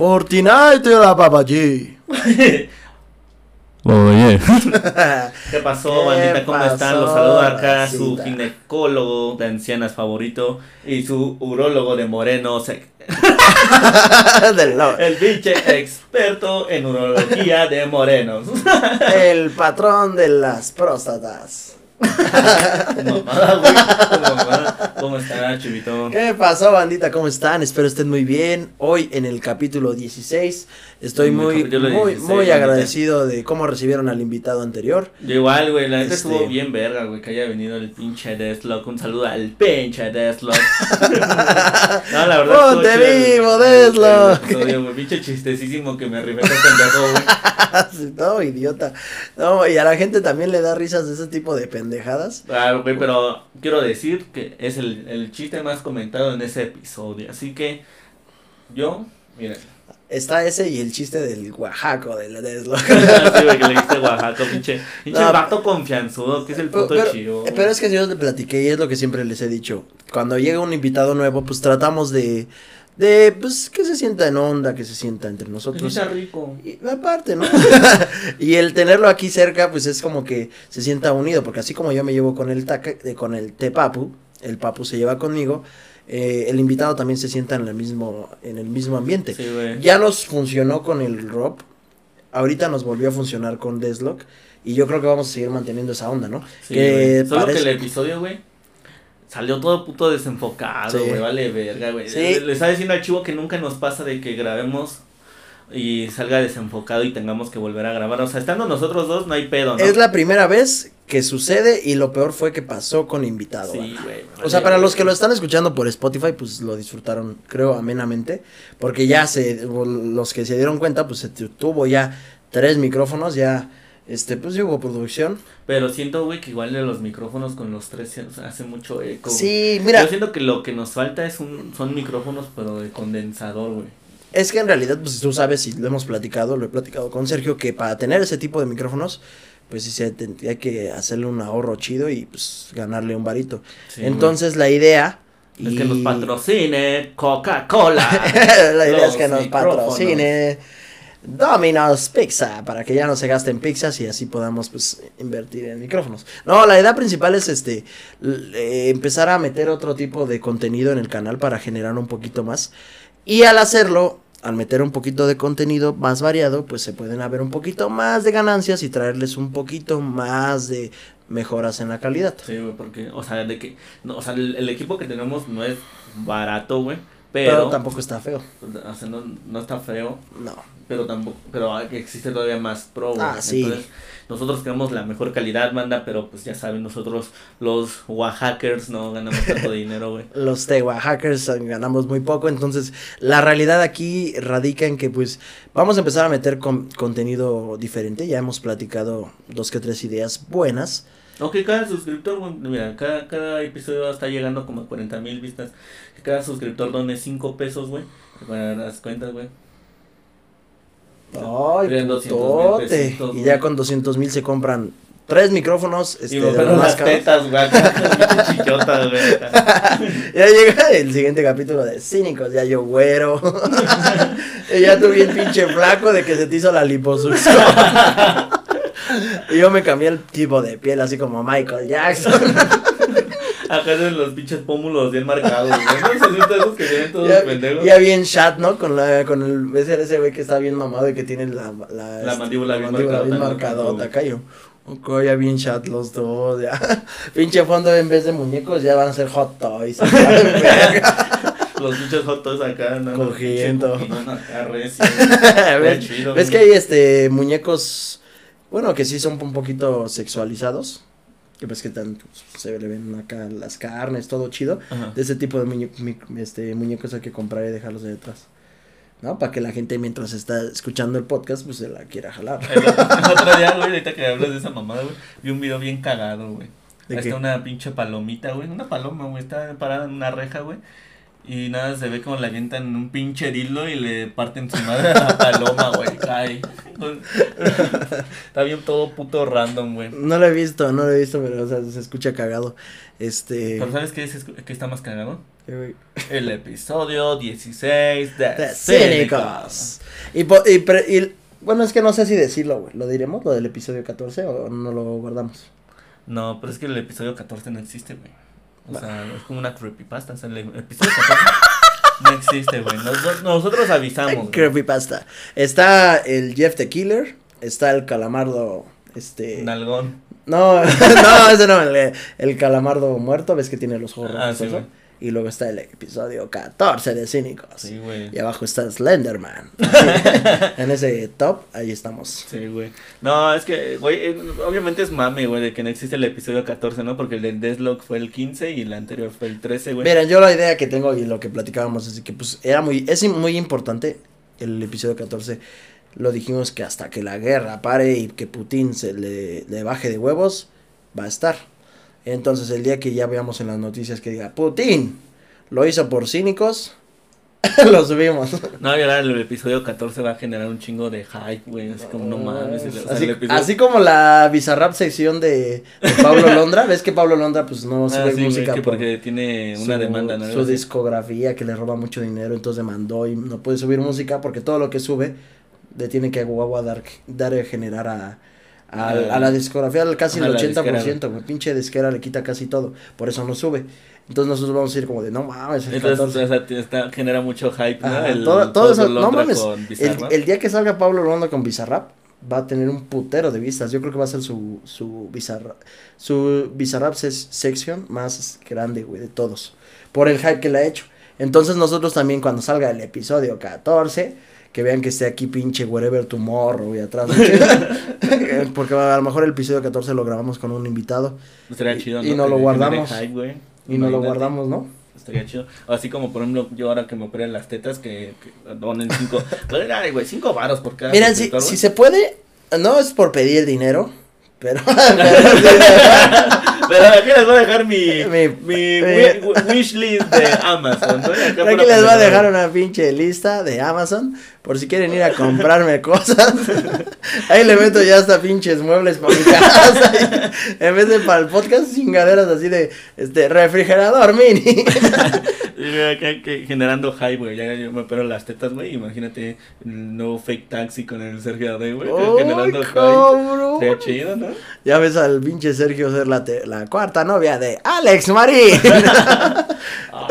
Fortnite la papaji. Oye. ¿Qué pasó, ¿Qué bandita? ¿Cómo están? Los pasó, saluda acá su ginecólogo de ancianas favorito y su urólogo de moreno, se- Del lo- el pinche experto en urología de morenos. el patrón de las próstatas. Tu mamada, güey, tu mamada. ¿Cómo está, chivito? ¿Qué pasó, bandita? ¿Cómo están? Espero estén muy bien. Hoy en el capítulo 16 estoy muy, muy, 16, muy agradecido de cómo recibieron al invitado anterior. Yo igual, güey, la neta Este- estuvo bien verga, güey, que haya venido el pinche Deathlock. Un saludo al pinche Deathlock. no, la verdad. ¡Ponte vivo, Deathlock! pinche chistecísimo que me con pendejo, güey. No, idiota. No, y a la gente también le da risas de ese tipo de pendejadas. Ah, güey, pero quiero decir que es el, el chiste más comentado en ese episodio. Así que yo, mira. Está ese y el chiste del Oaxaco, del Deathlock. sí, güey, que le diste Oaxaca, pinche. Pinche No, vato confianzudo, que es el puto pero, chido. eh, pero es que yo le platiqué y es lo que siempre les he dicho. Cuando llega un invitado nuevo, pues tratamos de, de, pues, que se sienta en onda, que se sienta entre Que nosotros. está rico. Y aparte, ¿no? y el tenerlo aquí cerca, pues es como que se sienta unido, porque así como yo me llevo con el taca, eh, con el Tepapu, el Papu se lleva conmigo, eh, el invitado también se sienta en el mismo, en el mismo ambiente. Sí. Ya nos funcionó con el Rob, ahorita nos volvió a funcionar con Deslock, y yo creo que vamos a seguir manteniendo esa onda, ¿no? Sí, que. Solo parece- que el episodio, güey, salió todo puto desenfocado, Sí. güey, vale verga, güey. Sí. Le, estaba diciendo al chivo que nunca nos pasa de que grabemos y salga desenfocado y tengamos que volver a grabar. O sea, estando nosotros dos no hay pedo, ¿no? Es la primera vez que sucede y lo peor fue que pasó con invitado. Sí, güey. O sea, para los que lo están escuchando por Spotify, pues lo disfrutaron, creo, amenamente. Porque ya se, los que se dieron cuenta, pues se tu- tuvo ya tres micrófonos, ya, este, pues hubo producción. Pero siento, güey, que igual de los micrófonos con los tres hace mucho eco. Sí, mira, Yo siento que lo que nos falta es un, son micrófonos, pero de condensador, güey. es que en realidad, pues tú sabes, y lo hemos platicado, lo he platicado con Sergio, que para tener ese tipo de micrófonos, pues sí se tendría que hacerle un ahorro chido y pues ganarle un varito. Sí, Entonces la idea... Es que nos patrocine Coca-Cola. la idea es que nos patrocine Domino's Pizza para que ya no se gasten pizzas y así podamos pues invertir en micrófonos. No, la idea principal es este eh, empezar a meter otro tipo de contenido en el canal para generar un poquito más y al hacerlo al meter un poquito de contenido más variado, pues se pueden haber un poquito más de ganancias y traerles un poquito más de mejoras en la calidad. Sí, güey, porque, o sea, de que, no, o sea, el, el equipo que tenemos no es barato, güey, Pero, pero, tampoco está feo. o sea, no, no está feo, No. pero tampoco, pero existe todavía más pro, güey. Ah, sí. Entonces, nosotros tenemos la mejor calidad, banda, pero pues ya saben, nosotros los Oaxacers no ganamos tanto dinero, güey. los Hackers ganamos muy poco, entonces la realidad aquí radica en que pues vamos a empezar a meter con- contenido diferente, ya hemos platicado dos que tres ideas buenas, Aunque cada suscriptor, mira, cada, cada episodio está llegando como a 40 mil vistas. Cada suscriptor done 5 pesos, güey. Para las cuentas, güey. Ay Tienen 200,000 putote, pesitos, y ya con 200 mil se compran tres micrófonos, este, Y de las tetas, güey. chichotas, ya llega el siguiente capítulo de cínicos, ya yo güero, y ya tú bien pinche flaco de que se te hizo la liposucción. Y yo me cambié el tipo de piel así como Michael Jackson. Acá de los pinches pómulos bien marcados, güey. No se esos que vienen todos Ya, pendejos. ya bien chat, ¿no? Con la, con el, ese, güey que está bien mamado y que tiene la, la, La mandíbula bien bien marcadota, ¿no? marcadota, acá yo. Ok, ya bien chat los dos, ya. Pinche fondo en vez de muñecos ya van a ser hot toys. Los pinches hot dogs acá, no, Cogiendo. acá, recio. ¿Ves, chido, ves que hay este muñecos, bueno, que sí son un poquito sexualizados? Que ves que tan, pues, se le ven acá las carnes, todo chido. Ajá. De ese tipo de muñe- mi- este, muñecos hay que comprar y dejarlos de detrás. ¿No? Para que la gente mientras está escuchando el podcast, pues se la quiera jalar. El otro, el otro día, güey, ahorita que hablas de esa mamada, güey, vi un video bien cagado, güey. ¿De Ahí está una pinche palomita, güey, una paloma, güey, está parada en una reja, güey. Y nada, se ve como le avientan un pinche dildo y le parten su madre a la paloma, güey. Cae. Está bien todo puto random, güey. No lo he visto, no lo he visto, pero o sea, se escucha cagado. Este. Pero ¿sabes qué, es, qué está más cagado? El episodio 16 de, De Cínicos. Cínicos. Y, po- y, pre- y- bueno, es que no sé si decirlo, güey. ¿Lo diremos, lo del episodio 14 o no lo guardamos? No, pero es que el episodio 14 no existe, güey. O sea, es como una creepypasta. O sea, el episodio 14 no existe, güey. Nos- nosotros avisamos. Creepypasta. Está el Jeff the Killer, está el calamardo, este... Nalgón. No, no, ese no, el, el calamardo muerto, ves que tiene los ojos Ah, sí. Y luego está el episodio 14 de Cínicos. Sí, güey. Y abajo está Slenderman. en ese top, ahí estamos. Sí, güey. No, es que, güey, eh, obviamente es mame, güey, de que no existe el episodio 14, ¿no? Porque el del Deathlock fue el 15 y el anterior fue el 13, güey. Miren, yo la idea que tengo y lo que platicábamos es que pues era muy, es muy importante el episodio 14. Lo dijimos que hasta que la guerra pare y que Putin se le, le baje de huevos, va a estar. Entonces el día que ya veamos en las noticias que diga Putin lo hizo por cínicos, lo subimos. No, y ahora el episodio 14 va a generar un chingo de hype, güey. Así como, no mames. o sea, Así, el episodio- así como la Bizarrap sección de, de Pablo Londra, ves que Pablo Londra pues no Ah, sube sí, música que por- porque tiene una su- demanda, ¿no? Su discografía que le roba mucho dinero, entonces demandó y no puede subir música porque todo lo que sube le tiene que guagua dar, dar a generar a, a, a la discografía casi el la 80%, disquera, güey. Pinche disquera le quita casi todo, por eso no sube. Entonces nosotros vamos a ir como de, no mames, el Entonces, 14. o sea, te- está, genera mucho hype, ¿no? Ajá, el, todo, todo eso, no Londra mames, con el, Bizarrap. el día que salga Pablo Londra con Bizarrap va a tener un putero de vistas. Yo creo que va a ser su su Bizarrap, su Bizarrap ses- section más grande, güey, de todos. Por el hype que le ha hecho. Entonces nosotros también cuando salga el episodio 14, que vean que esté aquí pinche wherever tomorrow güey, atrás. ¿no? Porque a lo mejor el episodio 14 lo grabamos con un invitado Estaría y- chido, y ¿no? lo guardamos. güey. y no lo guardamos, ¿no? Estaría chido. Así como, por ejemplo, yo ahora que me operé las tetas, que, que donen cinco. Ay, güey, cinco varos por cada. Miren, si, si se puede, no es por pedir dinero, pero... Pero aquí les voy a dejar mi, Mi- mi, mi- wi- wish list de Amazon. Aquí les voy a dejar una pinche lista de Amazon por si quieren ir a comprarme cosas. Ahí le meto ya hasta pinches muebles para mi casa. en vez de para el podcast, chingaderas así de este refrigerador mini. Generando hype, güey. Ya yo me opero las tetas, güey. Imagínate el nuevo fake taxi con el Sergio Ade, güey. generando ¡Ay, hype. cabrón! Sería chido, ¿no? Ya ves al pinche Sergio ser la, te- la cuarta novia de Alex Marín. Ah,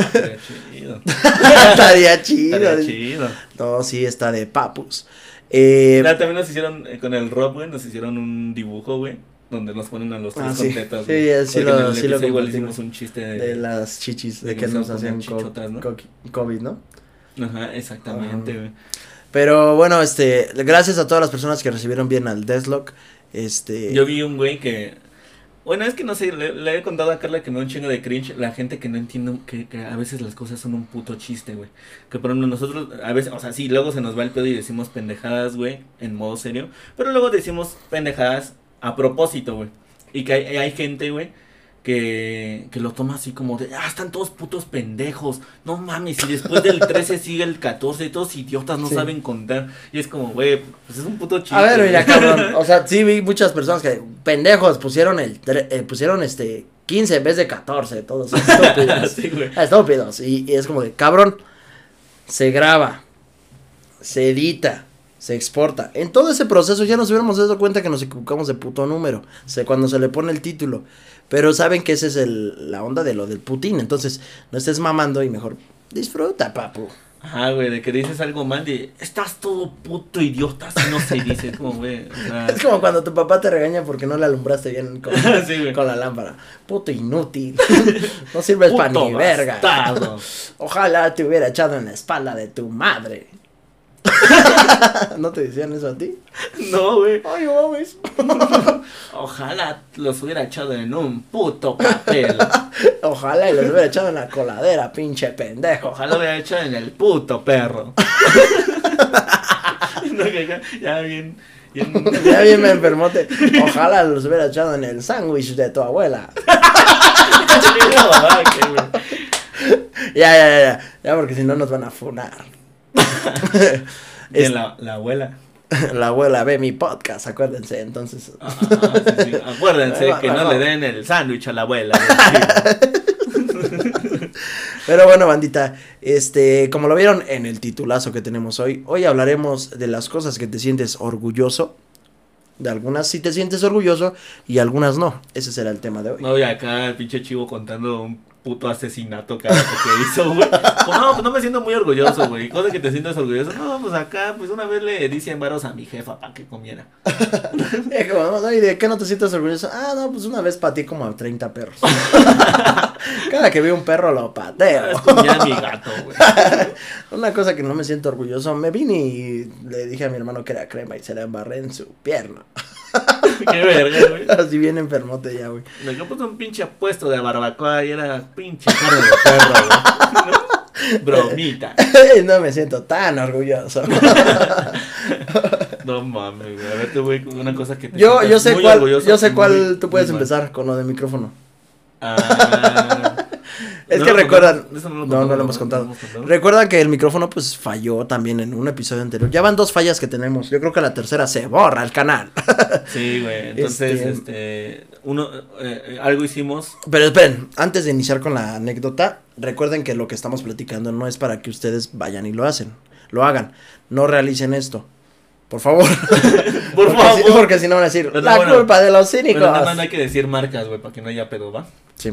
chido. Estaría chido. Estaría chido. No, sí, está de papus. Eh, también nos hicieron, eh, con el Rob, güey, nos hicieron un dibujo, güey. Donde nos ponen a los tres Ah, sí. tetas, Sí, sí lo- en el sí lo igual hicimos un chiste de... de las chichis, de de que que nos hacían chichotas, COVID, ¿no? Ajá, exactamente, güey. Pero bueno, este, gracias a todas las personas que recibieron bien al Deathlock. Este, Yo vi un güey que... Bueno, es que no sé, le, le he contado a Carla que me da un chingo de cringe la gente que no entiende que, que a veces las cosas son un puto chiste, güey. Que por ejemplo nosotros, a veces, o sea, sí, luego se nos va el pedo y decimos pendejadas, güey, en modo serio. Pero luego decimos pendejadas a propósito, güey. Y que hay, hay gente, güey, que, que lo toma así como de, ah, están todos putos pendejos. No mames, y después del 13 sigue el 14, todos idiotas no Sí. saben contar. Y es como, güey, pues es un puto chiste. a ver, mira, cabrón, o sea, sí vi muchas personas que pendejos pusieron el tre- eh, pusieron este 15 en vez de 14, todos estúpidos. Sí, güey. estúpidos y, y es como de, cabrón, se graba, se edita, se exporta. En todo ese proceso ya nos hubiéramos dado cuenta que nos equivocamos de puto número, o sea, cuando se le pone el título. Pero saben que esa es el, la onda de lo del Putin, entonces no estés mamando y mejor disfruta, papu. Ajá, güey, de que dices algo mal de estás todo puto idiota, así no se dice, es como, güey, o sea, Es como cuando tu papá te regaña porque no le alumbraste bien con, Sí, con la lámpara. Puto inútil. no sirves para ni verga. Ojalá te hubiera echado en la espalda de tu madre. ¿No te decían eso a ti? No, güey, Ay, mames. ojalá los hubiera echado en un puto papel, Ojalá y los hubiera echado en la coladera, pinche pendejo. ojalá lo hubiera echado en el puto perro. No, que ya, ya bien, bien, Ya bien me enfermote. Ojalá los hubiera echado en el sándwich de tu abuela. Ya, ya, ya, ya. Ya, porque si no nos van a funar. De Es- la, la abuela. La abuela ve mi podcast, acuérdense, entonces. Ah, sí, sí. Acuérdense que no le den el sándwich a la abuela. Pero bueno, bandita, este, como lo vieron en el titulazo que tenemos hoy, hoy hablaremos de las cosas que te sientes orgulloso. De algunas sí te sientes orgulloso y algunas no. Ese será el tema de hoy. No, y acá el pinche chivo contando un puto asesinato cada vez que hizo, güey. Como, no, pues no me siento muy orgulloso, güey. Cosa que te sientas orgulloso. No, pues acá, pues una vez le di 100 varos a mi jefa para que comiera. Eh, como, no, ¿Y de qué no te sientes orgulloso? Ah, no, pues una vez pateé como a 30 perros. Cada que veo un perro lo pateo. Ya mi gato, güey. Una cosa que no me siento orgulloso, me vine y le dije a mi hermano que era crema y se la embarré en su pierna. Qué verga, güey. Así bien enfermote ya, güey. Quedó puso un pinche apuesto de barbacoa y era pinche carne de perro, güey. ¿No? Bromita. no me siento tan orgulloso. No mames, güey. A ver, te voy con una cosa que te Yo, yo sé muy cuál, yo sé cuál muy- tú puedes mal. empezar con lo de micrófono. Ah. Es ¿No que recuerdan? Eso no, lo no, contamos, lo hemos contado. Recuerdan que el micrófono pues falló también en un episodio anterior. Ya van dos fallas que tenemos. Yo creo que la tercera se borra el canal. Sí, güey. Entonces, Este- este, uno, eh, eh, algo hicimos. Pero esperen, antes de iniciar con la anécdota, recuerden que lo que estamos platicando no es para que ustedes vayan y lo hacen, lo hagan, no realicen esto. Por favor. Por porque, favor. Si, porque si no van a decir, Pero la bueno, culpa de los cínicos. Pero nada más no hay que decir marcas, güey, para que no haya pedo, ¿va? Sí,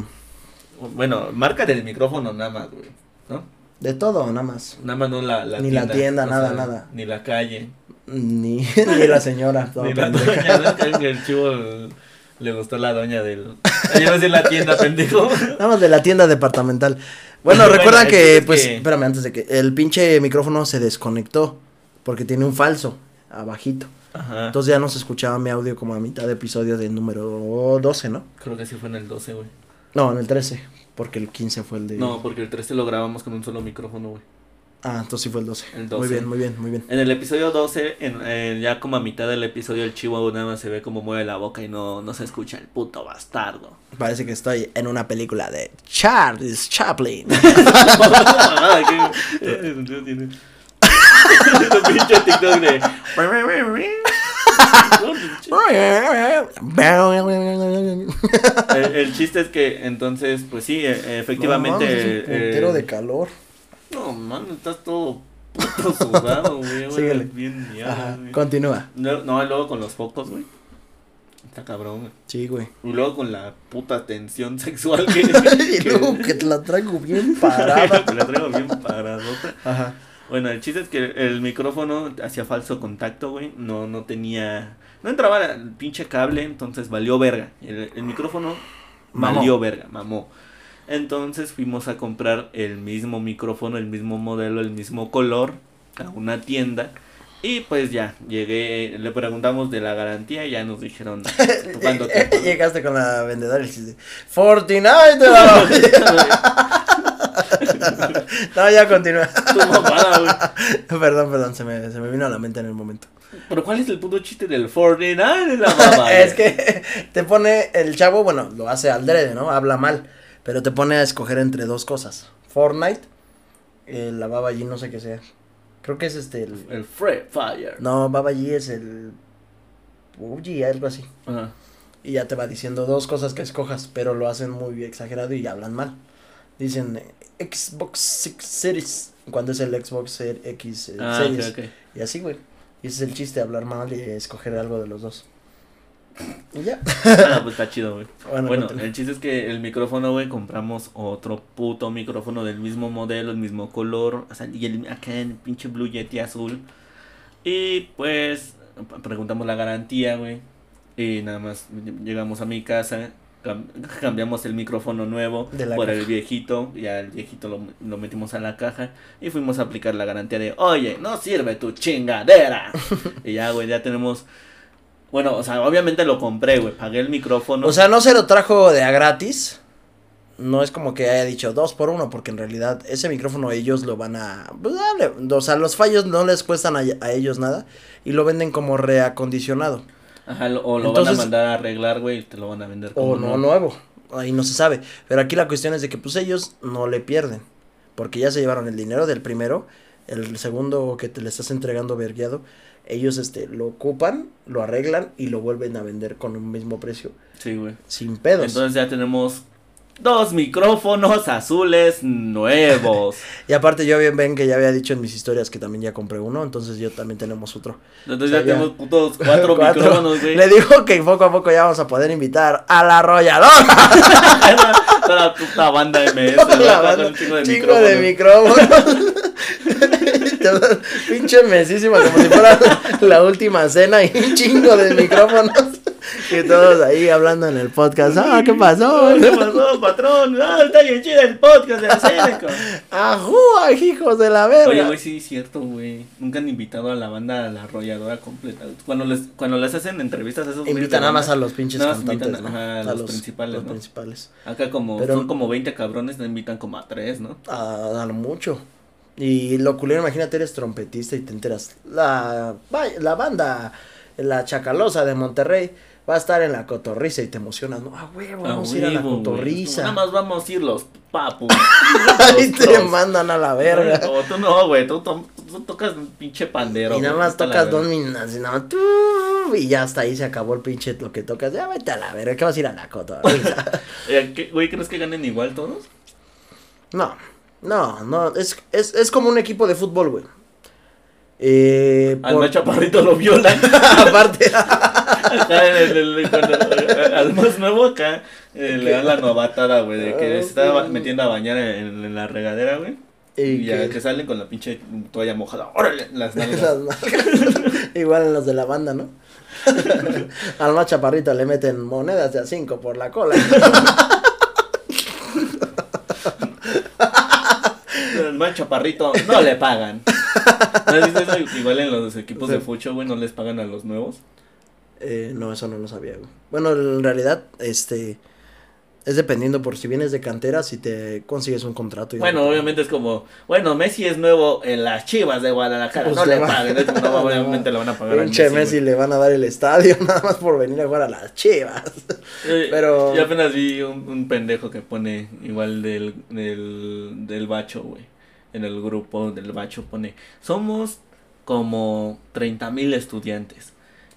Bueno, marca del micrófono nada más, güey. ¿No? de todo, nada más. Nada más no la, la Ni la tienda, nada, nada. Ni la calle. Ni, ni la señora. ni la doña. ¿no? El chivo el- le gustó la doña del. Iba a decir la tienda, pendejo. Nada más de la tienda departamental. Bueno, Bueno, recuerdan que, pues, que- espérame, antes de que el pinche micrófono se desconectó porque tiene un falso abajito. Ajá. Entonces ya no se escuchaba mi audio como a mitad de episodio del número 12, ¿no? Creo que sí fue en el 12, güey. No, en el 13, porque el 15 fue el de... No, porque el 13 lo grabamos con un solo micrófono, güey. Ah, entonces sí fue el 12. El Muy 12. bien, muy bien, muy bien. En el episodio 12, en, en- ya como a mitad del episodio, el chivo nada más se ve como mueve la boca y no, no se escucha el puto bastardo. Parece que estoy en una película de Charles Chaplin. Qué- tiene. El pinche TikTok de. El, el chiste es que entonces, pues sí, e- efectivamente. No, mames, es un eh, de calor. No, man, estás todo puto sudado, güey. Síguele. Bien miado, güey. continúa. No, no, luego con los focos, güey. Está cabrón, güey. Sí, güey. Y luego con la puta tensión sexual que. y luego que te la traigo bien parada. que la traigo bien paradota. Ajá. Bueno, el chiste es que el micrófono hacía falso contacto, güey. No, no tenía. No entraba el pinche cable, entonces valió verga. El, el micrófono Mamó. valió verga, mamó. Entonces fuimos a comprar el mismo micrófono, el mismo modelo, el mismo color a una tienda. Y pues ya, llegué, le preguntamos de la garantía y ya nos dijeron cuánto tiempo. Llegaste con la vendedora y dijiste, Fortnite. no, ya continúa. Tu mamada, güey. perdón, perdón, se me, se me vino a la mente en el momento. Pero ¿cuál es el puto chiste del Fortnite de la mamá? es que te pone el chavo, bueno, lo hace al drede, ¿no? Habla mal, pero te pone a escoger entre dos cosas. Fortnite, eh, la Baba G, no sé qué sea. Creo que es este el... El Free Fire. No, Baba G es el... PUBG, algo así. Ajá. Y ya te va diciendo dos cosas que escojas, pero lo hacen muy exagerado y hablan mal. Dicen eh, Xbox Six Series, cuando es el Xbox Ser- X eh, Ah, Series. Y así, güey. Y ese es el chiste, hablar mal y escoger algo de los dos. Y ya. Ah, pues está chido, güey. Bueno, el chiste es que el micrófono, güey, compramos otro puto micrófono del mismo modelo, el mismo color, o sea, y el, acá en el pinche Blue Yeti azul. Y pues preguntamos la garantía, güey. Y nada más llegamos a mi casa, cam- cambiamos el micrófono nuevo por el viejito, ya el viejito lo, lo metimos a la caja y fuimos a aplicar la garantía de, oye, no sirve tu chingadera. y ya, güey, ya tenemos... Bueno, o sea, obviamente lo compré, güey, pagué el micrófono. O sea, no se lo trajo de a gratis. No es como que haya dicho dos por uno, porque en realidad ese micrófono ellos lo van a... pues, dale, o sea, los fallos no les cuestan a, a ellos nada y lo venden como reacondicionado. Ajá, lo- o lo van a mandar a arreglar, güey, y te lo van a vender como O no nuevo. nuevo. Ahí no se sabe. Pero aquí la cuestión es de que pues ellos no le pierden. Porque ya se llevaron el dinero del primero, el segundo que te le estás entregando vergueado, ellos este lo ocupan, lo arreglan y lo vuelven a vender con un mismo precio. Sí, güey. Sin pedos. Entonces ya tenemos dos micrófonos azules nuevos. y aparte yo bien ven que ya había dicho en mis historias que también ya compré uno, entonces yo también tenemos otro. Entonces ya, tenemos putos cuatro, micrófonos, güey. Le dijo que poco a poco ya vamos a poder invitar a la arrolladora. Toda la puta banda MS, la banda, un chingo de chingo De micrófonos. Pinche mesísima, como si fuera la última cena y un chingo de micrófonos. Y todos ahí hablando en el podcast. Ah, ¿qué pasó? ¿Qué pasó, patrón? Ah, está bien chido el podcast de Seneca. Ajú, hijos de la verga. Oye, güey, sí, es cierto, güey. Nunca han invitado a la banda a la arrolladora completa. Cuando les, cuando les hacen entrevistas a esos Invitan nada más a los pinches cantantes, ¿no? a, los, principales, los principales. Acá como, son como 20 cabrones, no invitan como a 3, ¿no? A, a lo mucho. Y lo culero, imagínate, eres trompetista y te enteras. La, la banda, la chacalosa de Monterrey, va a estar en la cotorriza y te emocionas, ¿no? Ah, huevo, vamos a ir a la cotorriza. Nada más vamos a ir los papus. Ahí te mandan a la verga. No, tú no, güey, tú, tocas un pinche pandero. Y nada más tocas dos minutos y nada más y ya hasta ahí se acabó el pinche lo que tocas. Ya vete a la verga, que vas a ir a la cotorriza. Güey, ¿crees que ganen igual todos? No. No, no, es, es, es como un equipo de fútbol, güey. Eh, al por... chaparrito lo violan. Aparte. al más nuevo acá eh, le dan la novatada, güey, de que se estaba metiendo a bañar en, la regadera, güey. Y, ya que... salen con la pinche toalla mojada. ¡Órale! Las nalgas. Igual en los de la banda, ¿no? al más chaparrito le meten monedas de a cinco por la cola. El chaparrito no le pagan. ¿No Igual en los equipos de fucho, güey, no les pagan a los nuevos. Eh, no, eso no lo sabía, güey. Bueno, en realidad, este es dependiendo por si vienes de cantera, si te consigues un contrato. bueno, obviamente es como, bueno, Messi es nuevo en las Chivas de Guadalajara, pues no le, paguen, no, obviamente le van a pagar. Pinche Messi, le van a dar el estadio nada más por venir a jugar a las Chivas. Eh, Pero yo apenas vi un, un, pendejo que pone igual del del del bacho, güey. En el grupo del bacho pone, "Somos como 30 mil estudiantes."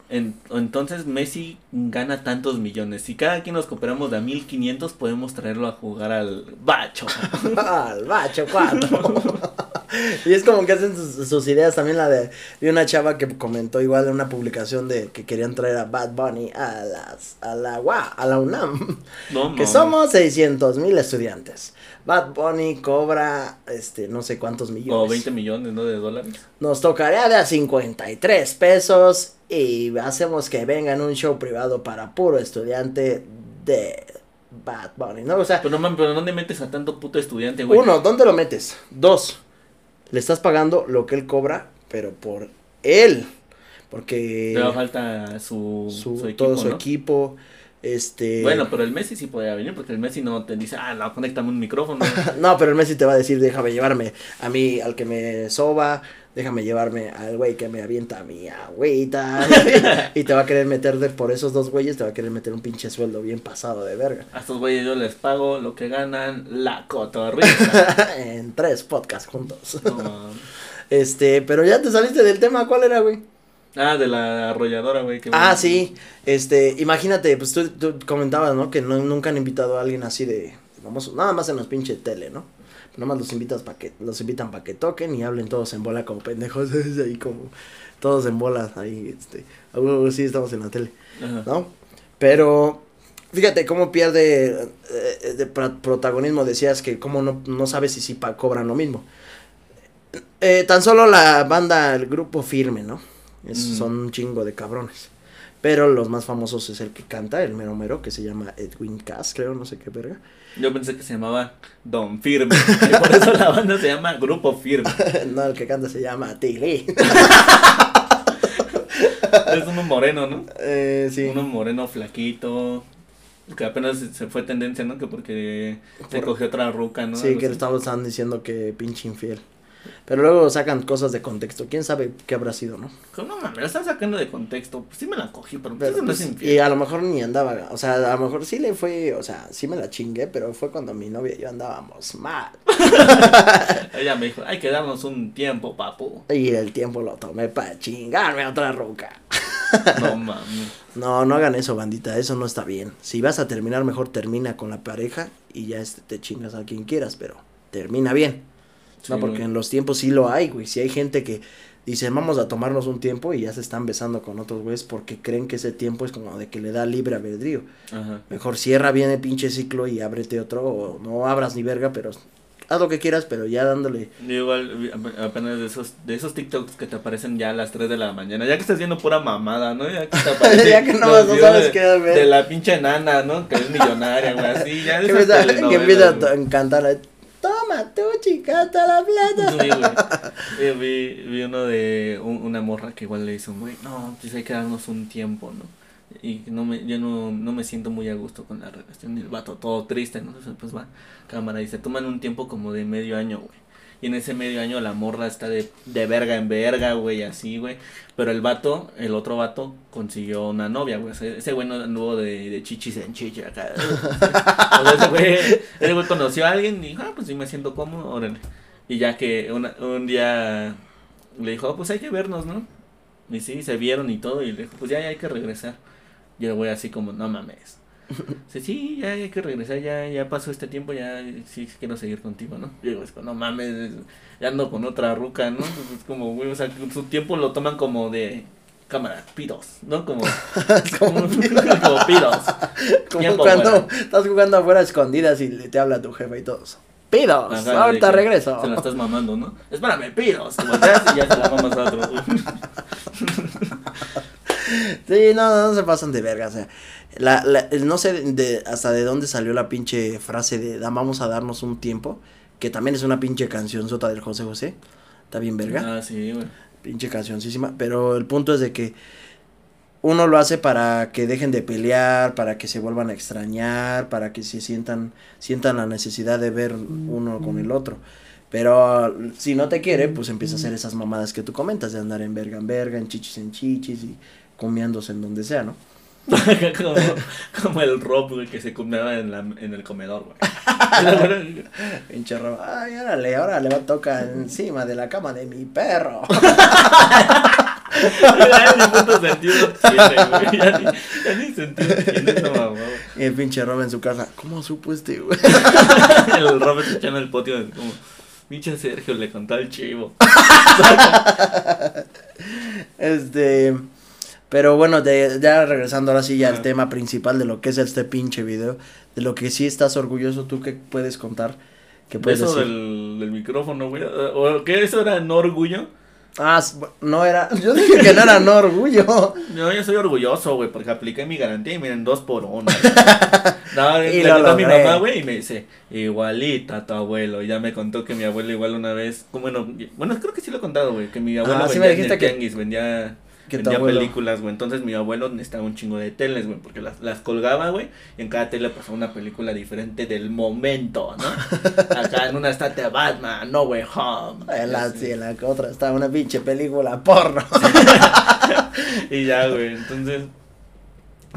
entonces Messi gana tantos millones. Si cada quien nos cooperamos de a 1500, podemos traerlo a jugar al bacho. al bacho 4. y es como que hacen sus, ideas. También la de, de, una chava que comentó igual en una publicación de que querían traer a Bad Bunny a, las, a, la, a la UNAM. que somos 600 mil estudiantes. Bad Bunny cobra, este, no sé cuántos millones. O 20 millones, ¿no? De dólares. Nos tocaría de a 53 pesos y hacemos que venga en un show privado para puro estudiante de Bad Bunny, ¿no? O sea. Pero, no, pero ¿dónde metes a tanto puto estudiante, güey? Uno, ¿dónde lo metes? Dos, le estás pagando lo que él cobra, pero por él. Porque. Le falta su, su, equipo, todo su equipo. Este. Bueno, pero el Messi sí podría venir porque el Messi no te dice, ah, no, conéctame un micrófono. no, pero el Messi te va a decir, déjame llevarme a mí, al que me soba, déjame llevarme al güey que me avienta a mi agüita. y te va a querer meter de, por esos dos güeyes, te va a querer meter un pinche sueldo bien pasado de verga. A estos güeyes yo les pago lo que ganan la cotorrita. en tres podcasts juntos. este, pero ya te saliste del tema, ¿cuál era, güey? Ah, de la arrolladora, güey. Ah, sí. Este, imagínate, pues tú, comentabas, ¿no? Que no, nunca han invitado a alguien así de, vamos, nada más en los pinches tele, ¿no? Nada más los invitas para que, los invitan para que toquen y hablen todos en bola como pendejos, ahí como, todos en bola, ahí, este, sí estamos en la tele, ¿no? Pero, fíjate cómo pierde eh, de protagonismo, decías que cómo no, no sabes si sí cobran lo mismo. Eh, tan solo la banda, el grupo firme, ¿no? Son un chingo de cabrones. Pero los más famosos es el que canta, el mero mero, que se llama Edwin Cass, creo, no sé qué verga. Yo pensé que se llamaba Don Firme. y por eso la banda se llama Grupo Firme. no, el que canta se llama Tigri. es uno moreno, ¿no? Eh, sí. Uno moreno flaquito. Que apenas se fue tendencia, ¿no? Que porque se cogió otra ruca, ¿no? Sí, que le estaban diciendo que pinche infiel. Pero luego sacan cosas de contexto. ¿Quién sabe qué habrá sido, no? No mames, la están sacando de contexto. Pues sí me la cogí, pero, Pero, eso no es pues, infiel. y a lo mejor ni andaba, o sea, a lo mejor sí le fue, o sea, sí me la chingué, pero fue cuando mi novia y yo andábamos mal. Ella me dijo, hay que darnos un tiempo, papu. Y el tiempo lo tomé para chingarme a otra ruca. No mames. No, no hagan eso, bandita, eso no está bien. Si vas a terminar, mejor termina con la pareja y ya este, te chingas a quien quieras, pero termina bien. Sí, no, porque güey. en los tiempos sí lo hay, güey. Si hay gente que dice, vamos a tomarnos un tiempo y ya se están besando con otros güeyes porque creen que ese tiempo es como de que le da libre albedrío. Ajá. Mejor cierra bien el pinche ciclo y ábrete otro, o no abras ni verga, pero haz lo que quieras, pero ya dándole. Yo igual apenas de esos de esos TikToks que te aparecen ya a las 3 de la mañana, ya que estás viendo pura mamada, ¿no? Ya que te aparece Ya que no- sabes de, qué ver. De la pinche nana, ¿no? Que es millonaria, güey, así, ya de Que empieza, empieza güey. a. Toma tú, chica, hasta la plata. Sí. Yo vi, vi uno de un- una morra que igual le dice güey, no, pues hay que darnos un tiempo, ¿no? Y no me, yo no, no me siento muy a gusto con la relación. Y el vato todo triste, ¿no? Entonces, pues va, cámara, se toman un tiempo como de medio año, güey. Y en ese medio año la morra está de, de verga en verga, güey, así, güey. Pero el vato, el otro vato, consiguió una novia, güey. Ese güey no anduvo de, de chichis en chichi acá. o sea, ese güey, ese güey conoció a alguien y dijo, ah, pues sí me siento cómodo, órale. Y ya que una- un día le dijo, "Oh, pues hay que vernos, ¿no? Y sí, se vieron y todo. Y le dijo, pues ya, ya hay que regresar. Y el güey así como, no mames. Dice, sí, ya hay que regresar, ya, ya pasó este tiempo, ya sí quiero seguir contigo, ¿no? Y digo, no mames, ya ando con otra ruca, ¿no? Entonces, es como, güey, o sea, su tiempo lo toman como de cámara, pidos, ¿no? Como, como, como pidos. Como Tiempo cuando fuera. estás jugando afuera escondidas y te habla tu jefe y todos. Pidos, Ajá, ahorita que regreso. Se la estás mamando, ¿no? Espérame, pidos. Te volteas y ya se la mamas a otro. Sí, no, no, no se pasan de verga, o sea, la, la, no sé de, hasta de dónde salió la pinche frase de "Da- vamos a darnos un tiempo, que también es una pinche canción sota del José José, está bien verga, Ah, sí, güey. pinche cancioncísima, pero el punto es de que uno lo hace para que dejen de pelear, para que se vuelvan a extrañar, para que se sientan, sientan la necesidad de ver uno con el otro. Pero si no te quiere, pues empieza a hacer esas mamadas que tú comentas, de andar en verga en verga, en chichis en chichis y comiéndose en donde sea, ¿no? como, como el Rob, güey, que se comiaba en, la, en el comedor, güey. Pinche robo. Ay, órale, ahora le va a tocar encima de la cama de mi perro. Ya ni puto sentido tiene, güey. Ya ni, ya ni sentido tiene esa mamá, güey. y el pinche robo en su casa. ¿Cómo supo este, güey? El Rob escuchando el potio, como, pinche Sergio le contó al chivo. Este. Pero bueno, de- ya regresando ahora sí ya al tema principal de lo que es este pinche video. De lo que sí estás orgulloso, ¿tú qué puedes contar? ¿Qué puedes Eso decir? del, del micrófono, güey. ¿O qué eso era no orgullo? Ah, no era. Yo dije que no era no orgullo. No, yo soy orgulloso, güey, porque apliqué mi garantía y miren, dos por uno. No, Y le lo a mi mamá, güey, y me dice, igualita tu abuelo. Y ya me contó que mi abuelo igual una vez, bueno, bueno, creo que sí lo he contado, güey, que mi abuelo Ah, sí vendía me en dijiste el que- tianguis, vendía, vendía películas, güey. Entonces mi abuelo necesitaba un chingo de teles, güey, porque las, las colgaba, güey, y en cada tele pasaba una película diferente del momento, ¿no? Acá en una está de Batman, No Way Home. En la, así. sí, en la otra estaba una pinche película porno. Y ya, güey, entonces,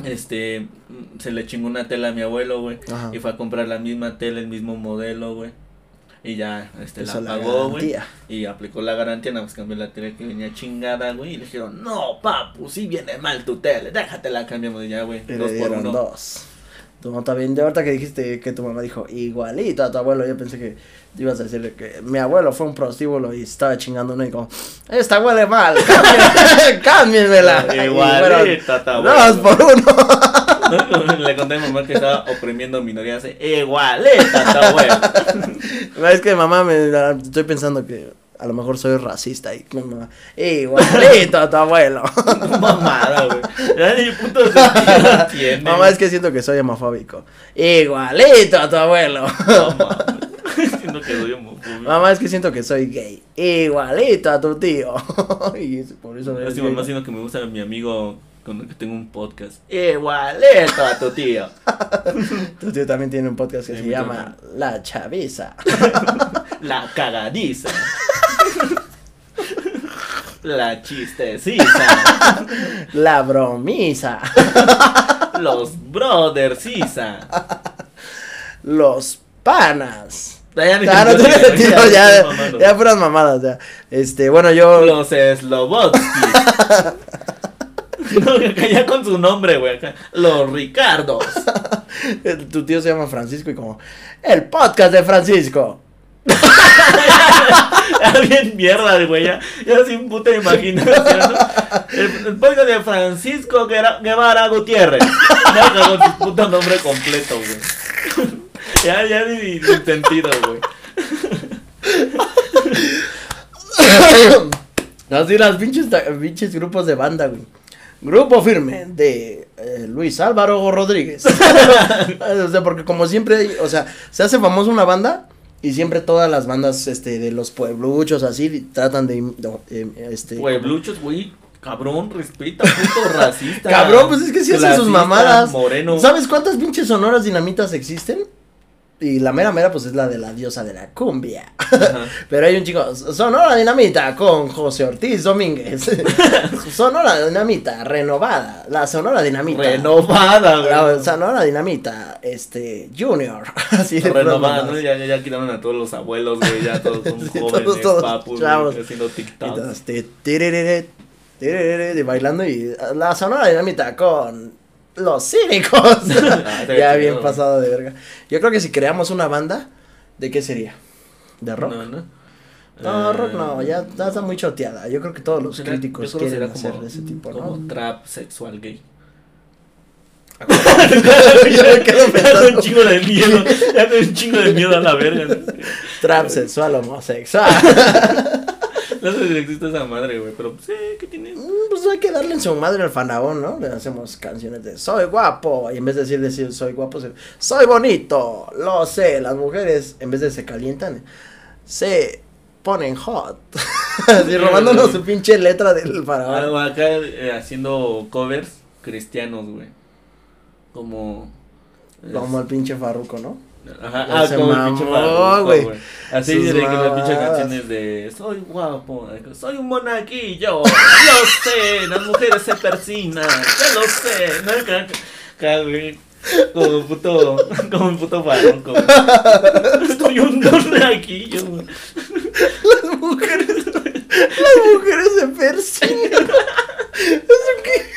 este, mm, se le chingó una tela a mi abuelo, güey. Y fue a comprar la misma tela, el mismo modelo, güey. Y ya, este, Eso la pagó, güey. Y aplicó la garantía, nada más cambió la tele que venía chingada, güey. Y le dijeron, no, papu, si viene mal tu tele, déjatela, cambiamos ya, güey. Dos por uno. dos. Tu mamá también, de ahorita que dijiste que tu mamá dijo igualito a tu abuelo, yo pensé que ibas a decirle que mi abuelo fue un prostíbulo y estaba chingando uno y como, esta huele mal, cámbienmela. Igualito a tu abuelo. Dos por uno. le conté a mi mamá que estaba oprimiendo minorías. Igualita a tu abuelo. es que mamá me estoy pensando que a lo mejor soy racista y mi mamá, igualito a tu abuelo. Mamada, güey. Ni puto sentido tiene. mamá es que siento que soy homofóbico. Igualito a tu abuelo. No mames. Siento que doy homofóbico. Mamá es que siento que soy gay. Igualito a tu tío. y es por eso Es eres mi mamá ¿no? siendo que me gusta mi amigo con el que tengo un podcast. Igualito a tu tío. Tu tío también tiene un podcast que Sí, se llama La Chaviza. La cagadiza. La chistecisa. La bromisa. Los brothers Isa. Los panas. Ya, ni Ah, no siquiera tiene digo, sentido, ya, mamando. ya puras mamadas, ya. Este, bueno, yo. Los Slobotsky. no, ya con su nombre, güey. Los Ricardos. Tu tío se llama Francisco y como. El podcast de Francisco. Bien mierda, güey. Ya, ya sin puta imaginación. ¿no? El, el podcast de Francisco Guevara Gutiérrez. Ya cagó su puto nombre completo, güey. Ya, ya ni, ni sentido, güey. Así las pinches, pinches grupos de banda, güey. Grupo firme de eh, Luis Álvaro Rodríguez. o sea, porque como siempre, o sea, se hace famosa una banda y siempre todas las bandas este, de los puebluchos así tratan de... em, este, Puebluchos, güey. Cabrón, respeta, puto racista. Cabrón, pues es que sí hacen sus mamadas. Moreno. ¿Sabes cuántas pinches sonoras dinamitas existen? Y la mera mera, pues es la de la diosa de la cumbia. Ajá. Pero hay un chico, Sonora Dinamita con José Ortiz Domínguez. Sonora Dinamita renovada. La Sonora Dinamita. Renovada, güey. La Sonora Dinamita, este, Junior. Así de Renovada, ¿no? Ya, ya, ya quitaron a todos los abuelos, güey. Ya todos son Sí, jóvenes, todos, todos papus, chavos. güey, haciendo TikTok. y bailando y la Sonora Dinamita con los cínicos. Ah, ya bien pasado de verga. Yo creo que si creamos una banda, ¿de qué sería? ¿De rock? No, no. No, Eh, rock no, ya, ya está muy choteada. Yo creo que todos los será- críticos quieren será hacer como- de ese tipo, Como ¿no? trap sexual gay. Yo me quedo pensando. un chingo de miedo. Ya da un chingo de miedo a la verga. Trap sexual homosexual. No sé si existe esa madre, güey. Pero sí, ¿qué tiene? Pues hay que darle en su madre al fanaón, ¿no? Le hacemos canciones de soy guapo. Y en vez de decir, decir soy guapo, se- soy bonito. Lo sé. Las mujeres, en vez de se calientan, se ponen hot. Así robándonos su pinche letra del faraón. Algo acá eh, haciendo covers cristianos, güey. Como. Como el pinche farruco, ¿no? Ajá, Ya ah, se como el pinche mamó, Farruko, güey. Así de que las pinches canciones de soy guapo, soy un monaguillo, lo sé, las mujeres se persinan, ya lo sé, no. Como puto, como un puto farruco. güey. Soy un monaguillo, güey. Las mujeres, las mujeres se persiguen. ¿Eso qué?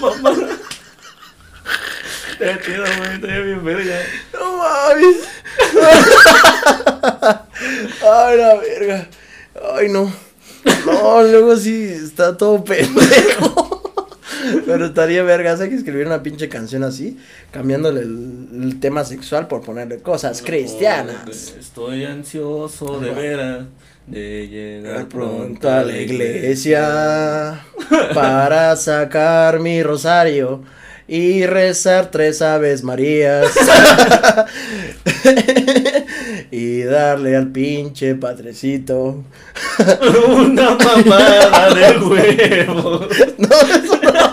Mamá. Está chido, güey, está bien verga. No mames. Ay, la verga. Ay, no. No, luego sí está todo pendejo. Pero estaría vergas, hay que escribir una pinche canción así, cambiándole el, el tema sexual por ponerle cosas cristianas. Estoy ansioso de veras de Llegar pronto a la iglesia para sacar mi rosario y rezar tres aves marías y darle al pinche padrecito. Una mamada de huevos. No, eso no.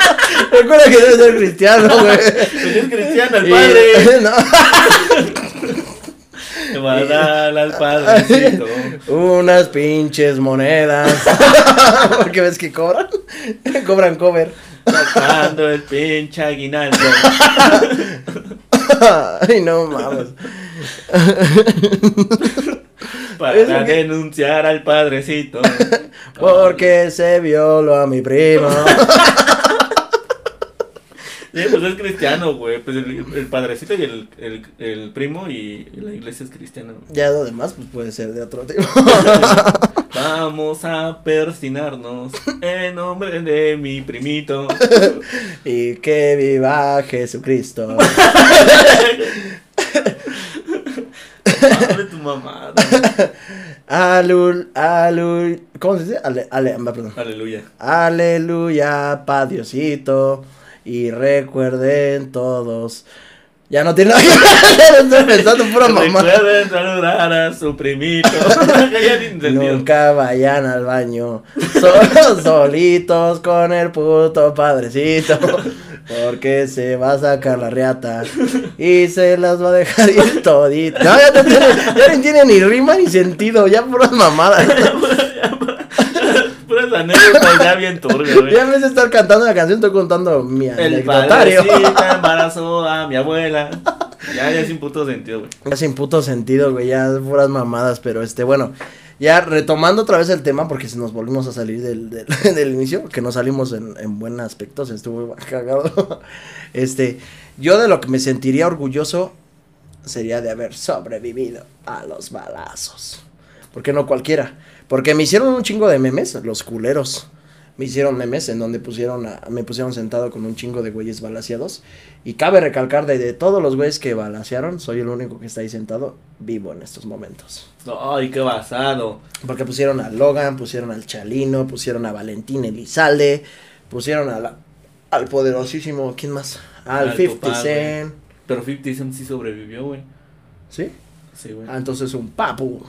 Recuerda que debe ser cristiano, güey. Pues es cristiano el Y- padre. no. Le va a dar al padrecito. Unas pinches monedas. Porque ves que cobran. Cobran cover. Sacando el pinche aguinaldo. Ay, no mames. Para que- denunciar al padrecito. Porque se violó a mi primo. Sí, pues es cristiano, güey. Pues el, el padrecito y el, el, el primo y la iglesia es cristiana. güey. Ya lo demás, pues puede ser de otro tipo. Vamos a persinarnos en nombre de mi primito. Y que viva Jesucristo. Abre tu mamada. Alul, alul. ¿Cómo se dice? Ale, ale, perdón. Aleluya. Aleluya, pa Diosito. Y recuerden todos. Ya no tiene nada que ver. Estoy pensando pura mamá. Recuerden saludar a su primito. ya. Nunca vayan al baño. Solo solitos con el puto padrecito. Porque se va a sacar la riata. Y se las va a dejar ir todito. No, ya, no tiene, ya no tiene ni rima ni sentido. Ya puras mamadas. La anécdota ya bien turbia, güey. Ya en vez de estar cantando la canción, estoy contando mi El embarazó a mi abuela. Ya, ya sin puto sentido, güey. Ya sin puto sentido, güey, ya puras mamadas, pero este, bueno, ya retomando otra vez el tema, porque si nos volvimos a salir del, del, del inicio, que no salimos en, en buen aspecto, se estuvo cagado. Este, yo de lo que me sentiría orgulloso sería de haber sobrevivido a los balazos. Porque no cualquiera. Porque me hicieron un chingo de memes, los culeros. Me hicieron memes en donde pusieron a- me pusieron sentado con un chingo de güeyes balaseados. Y cabe recalcar de, de todos los güeyes que balasearon, soy el único que está ahí sentado vivo en estos momentos. Ay, qué basado. Porque pusieron a Logan, pusieron al Chalino, pusieron a Valentín Elizalde, pusieron a la- al poderosísimo, ¿quién más? Al Al 50 papá, Cent. Pero 50 Cent sí sobrevivió, güey. ¿Sí? Sí, güey. Ah, entonces un papu.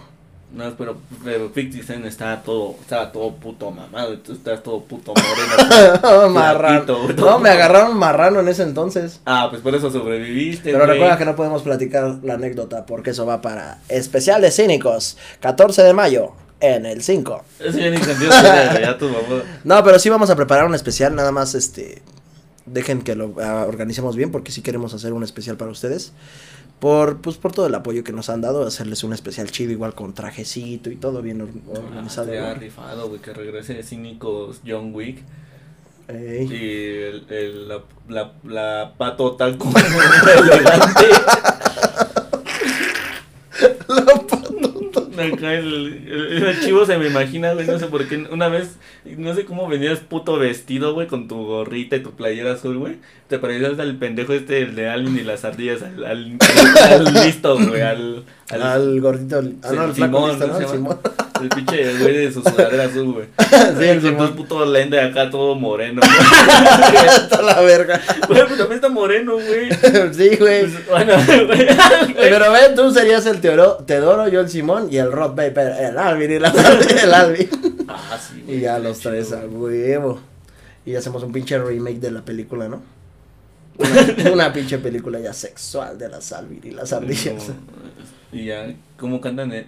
No, pero, pero 50 Cent estaba todo, estaba todo puto mamado, estás todo puto moreno. marrano. No, me agarraron marrano en ese entonces. Ah, pues por eso sobreviviste, Pero recuerda que no podemos platicar la anécdota porque eso va para especial de cínicos, 14 de mayo en el 5. Eso ya ni sentido tiene, güey, ya tu mamá. No, pero sí vamos a preparar un especial, nada más este dejen que lo ah, organicemos bien porque sí queremos hacer un especial para ustedes. Por pues por todo el apoyo que nos han dado, hacerles un especial chido igual con trajecito y todo bien or- organizado. Se ha ¿no? rifado, güey, que regrese cínicos John Wick. Ey. Y el, el- la, la, la patota como elegante. Acá el, el, el chivo se me imagina, güey, no sé por qué. Una vez, no sé cómo venías puto vestido, güey, con tu gorrita y tu playera azul, güey. Te parecías al pendejo este, el de Alvin y las ardillas, al, al, al listo, güey, al, al, Al gordito, ah, no, el flaco Simón. Simón. El pinche güey de su sudadera azul, güey. Sí, el con Simón. tu puto lente acá todo moreno, güey. Está la verga. Güey, pues también está moreno, güey. sí, güey. Pues, bueno, güey. Pero ven, tú serías el Teodoro, Teodoro, yo el Simón y el Rod Paper, el Alvin y la el Alvin. Ah, sí, Y ya los chido, tres a güey. huevo. Y hacemos un pinche remake de la película, ¿no? Una, una pinche película ya sexual de las Alvin y las ardillas. Y ya, ¿cómo cantan? eh?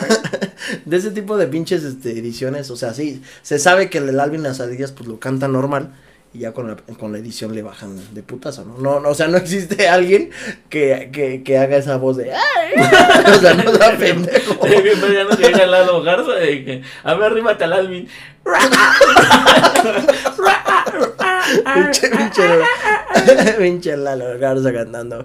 De ese tipo de pinches este, ediciones, o sea, sí, se sabe que el Alvin las ardillas pues lo canta normal. Y ya con la, con la edición le bajan de putazo, ¿no? No, no, o sea, no existe alguien que, que, que haga esa voz de ¡Ay! O sea, no da pendejo. Pero ya no llega Lalo Garza de que, a ver, arríbate al Alvin. Pinche, pinche, pinche Lalo Garza cantando.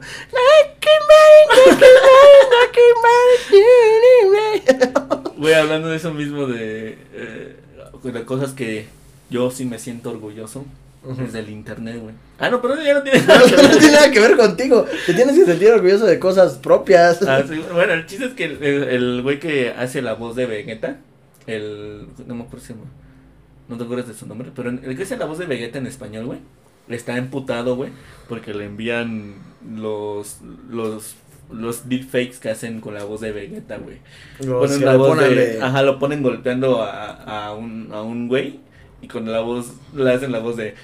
Güey, hablando de eso mismo de, eh, de cosas que yo sí me siento orgulloso. Ujú. Es del internet, güey. Ah, no, pero eso ya no tiene No, no tiene nada que ver contigo. Te tienes que sentir orgulloso de cosas propias. Ah, sí, bueno, el chiste es que el, el- el güey que hace la voz de Vegeta, el. No me acuerdo si se llama. No te acuerdas de su nombre, pero el que hace la voz de Vegeta en español, güey, está emputado, güey, porque le envían los. los los deepfakes que hacen con la voz de Vegeta, güey. Ponen la voz de, de- Ajá, lo ponen golpeando a, a un, a un güey y con la voz, le hacen la voz de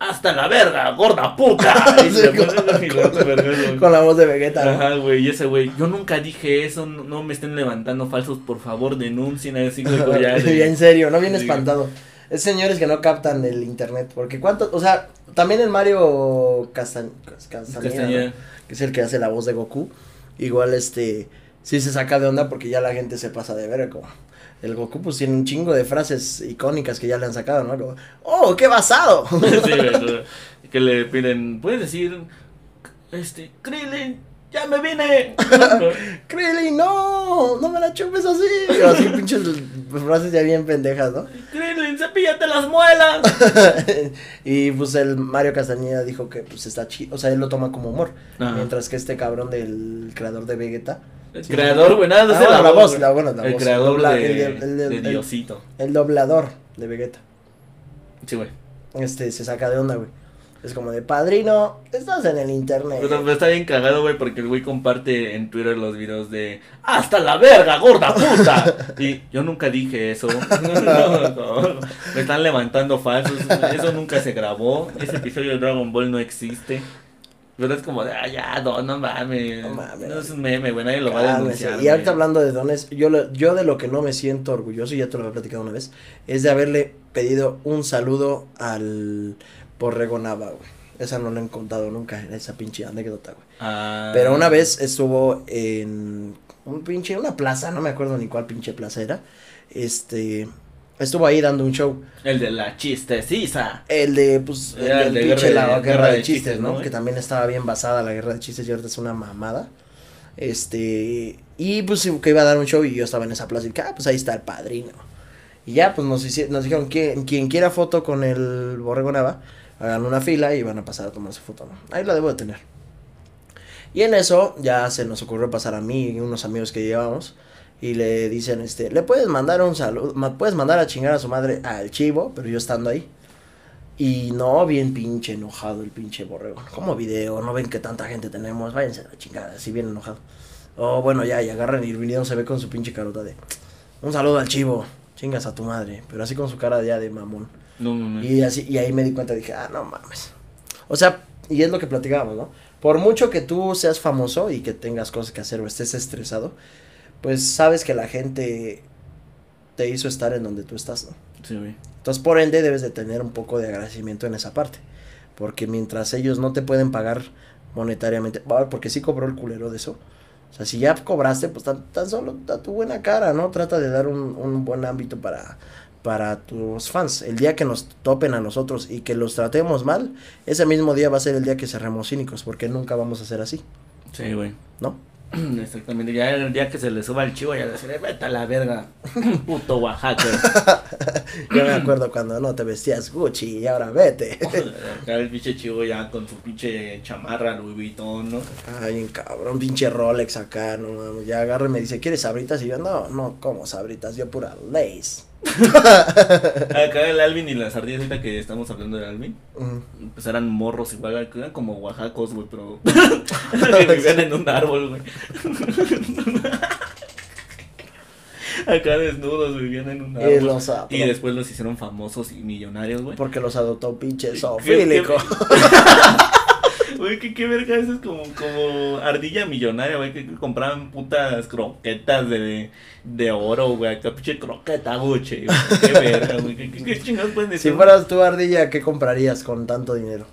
¡Hasta la verga, gorda puta! Y Sí, se con- vergas, güey. Con la voz de Vegeta. ¿no? Ajá, güey, y ese güey, yo nunca dije eso, no, no me estén levantando falsos, por favor, denuncien así, güey, ya, en serio, no bien Sí. espantado. Es señores que no captan el internet. Porque cuánto, o sea, también el Mario Castan- Castañeda, Castañeda. ¿no? que es el que hace la voz de Goku. Igual este, sí se saca de onda porque ya la gente se pasa de ver como. El Goku pues tiene un chingo de frases icónicas que ya le han sacado, ¿no? Como, ¡Oh, qué basado! Sí, que le piden, puedes decir, este, Krillin, ya me vine. Krillin, no, no me la chupes así. Así pinches frases ya bien pendejas, ¿no? Krillin, cepíllate las muelas. y pues el Mario Castañeda dijo que pues está chido, o sea, él lo toma como humor. Ajá. Mientras que este cabrón del creador de Vegeta, El creador, güey, nada, Ah, la voz, güey. la- bueno, la El voz. creador Dobla- de, el- el- el- de el- Diosito. el doblador de Vegeta, Sí, güey. este se saca de onda, güey. Es como de padrino, estás en el internet. Pero, pero está bien cagado, güey, porque el güey comparte en Twitter los videos de ¡Hasta la verga, gorda puta! Y yo nunca dije eso. No, no, Me están levantando falsos. Eso nunca se grabó. Ese episodio de Dragon Ball no existe. Pero es como de, ah, ya, don, no mames. No mames. No es un meme, güey, nadie lo va a denunciar. Y ahorita hablando de dones, yo, lo- yo de lo que no me siento orgulloso, y ya te lo he platicado una vez, es de haberle pedido un saludo al Borrego Nava, güey. Esa no la he contado nunca, esa pinche anécdota, güey. Ah. Pero una vez estuvo en un pinche, una plaza, no me acuerdo ni cuál pinche plaza era. Este, estuvo ahí dando un show. El de la chisteciza. El de, pues, el de pinche guerra la guerra, de, chistes, chistes, ¿no? Que también estaba bien basada la guerra de chistes y ahorita es una mamada. Este, y pues que iba a dar un show y yo estaba en esa plaza y que, ah, pues ahí está el padrino. Y ya, pues nos, dijeron, quien, quien quiera foto con el Borrego Nava, hagan una fila y van a pasar a tomarse foto, ¿no? Ahí la debo de tener. Y en eso ya se nos ocurrió pasar a mí y unos amigos que llevamos y le dicen, este, le puedes mandar un saludo, puedes mandar a chingar a su madre al chivo, pero yo estando ahí. Y no, bien pinche enojado el pinche borrego. Como video, no ven que tanta gente tenemos, váyanse a la chingada, así bien enojado. Oh, bueno, ya, y agarran y video se ve con su pinche carota de, un saludo al chivo, chingas a tu madre, pero así con su cara ya de mamón. No, no, no. Y así, y ahí me di cuenta, dije, ah, no mames. O sea, y es lo que platicábamos, ¿no? Por mucho que tú seas famoso y que tengas cosas que hacer o estés estresado, pues sabes que la gente te hizo estar en donde tú estás, ¿no? Sí, güey. Entonces, por ende, debes de tener un poco de agradecimiento en esa parte. Porque mientras ellos no te pueden pagar monetariamente, porque sí cobró el culero de eso. O sea, si ya cobraste, pues tan, tan solo da tu buena cara, ¿no? Trata de dar un, un buen ámbito para, para tus fans. El día que nos topen a nosotros y que los tratemos mal, ese mismo día va a ser el día que cerremos cínicos, porque nunca vamos a ser así, Sí, güey. ¿no? Exactamente. Ya el día que se le suba el chivo, ya decirle, vete a la verga. Puto Oaxaca. Yo me acuerdo cuando no te vestías Gucci y ahora vete. Acá el pinche chivo ya con su pinche chamarra, Louis Vuitton, ¿no? Ay, cabrón, pinche Rolex acá, no mames. Ya agarra y me dice, ¿quieres sabritas? Y yo, no, no como sabritas, yo pura Lays. Acá el Alvin y las ardillas, ahorita que estamos hablando del Alvin, pues eran morros igual, eran como oaxacos, güey, pero que vivían en un árbol, güey. Acá desnudos vivían en un Y árbol. los. Y después los hicieron famosos y millonarios, güey. Porque los adoptó pinche ¿Qué- zoofílico. Güey, ¿qué, qué verga eso es como, como ardilla millonaria, güey, que que compraban putas croquetas de, de oro, güey, acá pinche croqueta güey, qué verga, güey, ¿qué, qué, qué chingados pueden decir? Si fueras tú ardilla, ¿qué comprarías con tanto dinero?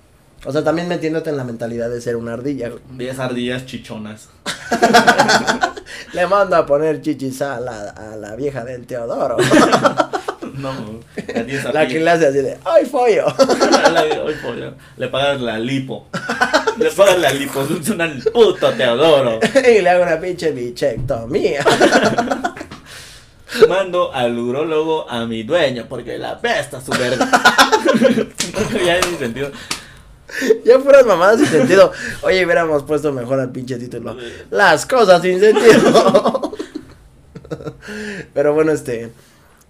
O sea, también metiéndote en la mentalidad de ser una ardilla. güey. 10 ardillas chichonas. Le mando a poner chichis a la, a la vieja del Teodoro. No, la 10 la que le hace así de, ¡ay, follo! Le pagas la lipo. Le pagas la lipo, es una puto Teodoro. y le hago una pinche bichectomía. Mando al urólogo a mi dueño porque la pesta su verga. ya en mi sentido. ya puras mamadas sin sentido. Oye, hubiéramos puesto mejor al pinche título. Las cosas sin sentido. Pero bueno, este.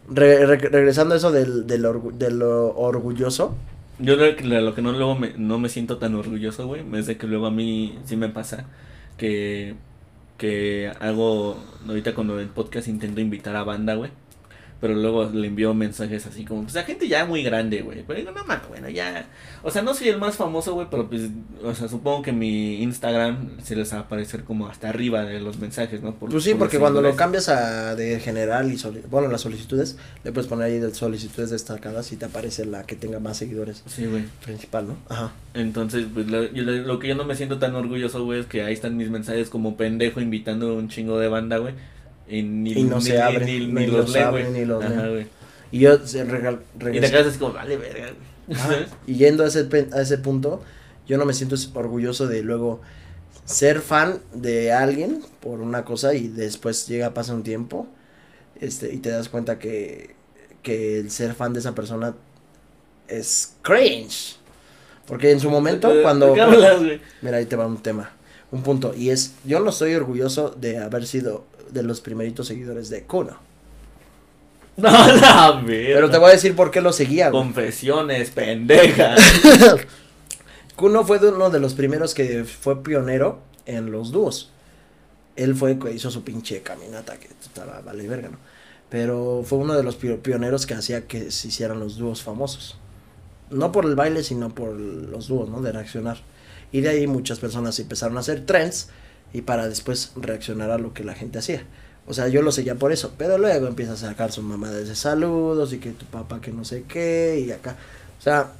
Re- re- regresando a eso del, del orgu- de lo orgulloso. Yo lo que, lo que no luego me, no me siento tan orgulloso, güey, es de que luego a mí sí me pasa que, que hago, ahorita cuando el podcast intento invitar a banda, güey, pero luego le envío mensajes así como, pues a gente ya muy grande, güey, pero digo, no mames, bueno, ya, o sea, no soy el más famoso, güey, pero pues, o sea, supongo que mi Instagram se les va a aparecer como hasta arriba de los mensajes, ¿no? Por- Pues sí, por porque cuando lo cambias a de general y soli- bueno, las solicitudes, le puedes poner ahí de solicitudes destacadas y te aparece la que tenga más seguidores Sí, güey. principal, ¿no? Ajá. Entonces, pues lo- lo que yo no me siento tan orgulloso, güey, es que ahí están mis mensajes como pendejo invitando a un chingo de banda, güey. Y, ni, Y no ni- se abren, ni, ni los los abren, ni los Ajá, leen. Y yo regal- Y te quedas así como, vale, verga. güey". Ajá. ¿Sabes? Y yendo a ese, a ese punto, yo no me siento orgulloso de luego ser fan de alguien por una cosa y después llega, pasa un tiempo este, y te das cuenta que, que el ser fan de esa persona es cringe. Porque en su momento, ¿De- de cuando... hablas? Mira, ahí te va un tema, un punto. Y es, yo no estoy orgulloso de haber sido de los primeritos seguidores de Kuno. No, la. Pero te voy a decir por qué lo seguía. güey. Confesiones, pendeja. Kuno fue de uno de los primeros que fue pionero en los dúos. Él fue que hizo su pinche caminata que estaba vale verga, ¿no? Pero fue uno de los pio- pioneros que hacía que se hicieran los dúos famosos. No por el baile, sino por los dúos, ¿no? De reaccionar. Y de ahí muchas personas empezaron a hacer trends y para después reaccionar a lo que la gente hacía. O sea, yo lo seguía por eso, pero luego empieza a sacar su mamá de saludos y que tu papá que no sé qué y acá. O sea,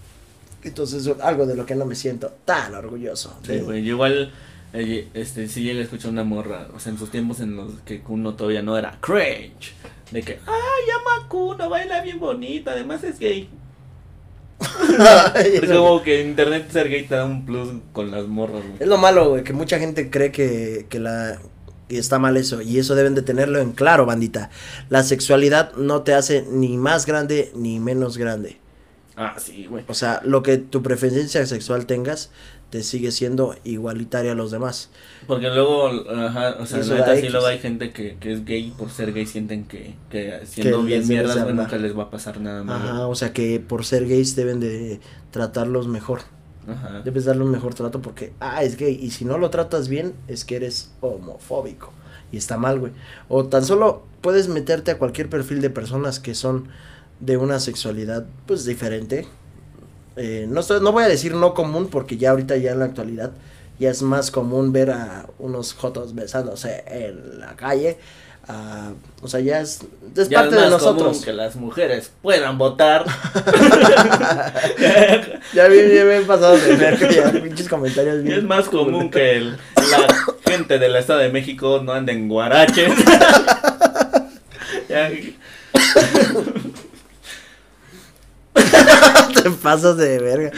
entonces algo de lo que no me siento tan orgulloso. Sí, güey, yo igual eh, este sí llegué a escuchar una morra, o sea, en sus tiempos en los que uno todavía no era cringe, de que, ay, llama Kuno, baila bien bonita, además es gay. Es como que internet ser gay te da un plus con las morras, güey. Es lo malo, güey, que mucha gente cree que, que la y está mal eso. Y eso deben de tenerlo en claro, bandita. La sexualidad no te hace ni más grande ni menos grande. Ah, sí, güey. O sea, lo que tu preferencia sexual tengas, te sigue siendo igualitaria a los demás. Porque luego, ajá, o sea, neta, sí luego hay gente que, que, es gay por ser gay sienten que, que siendo bien mierdas, nunca les va a pasar nada malo. Ajá, o sea que por ser gays deben de tratarlos mejor. Ajá. Debes darle un mejor trato porque, ah, es gay. Y si no lo tratas bien, es que eres homofóbico. Y está mal, güey. O tan solo puedes meterte a cualquier perfil de personas que son de una sexualidad, pues, diferente. Eh, no, no voy a decir no común porque ya ahorita, ya en la actualidad, ya es más común ver a unos jotos besándose en la calle Uh, o sea, ya es, es ya parte es más de nosotros. Común que las mujeres puedan votar. ya bien, bien, bien pasado de ver, ya, pinches comentarios. Bien. Es más común que el, la gente del Estado de México no ande en guaraches. Te pasas de verga.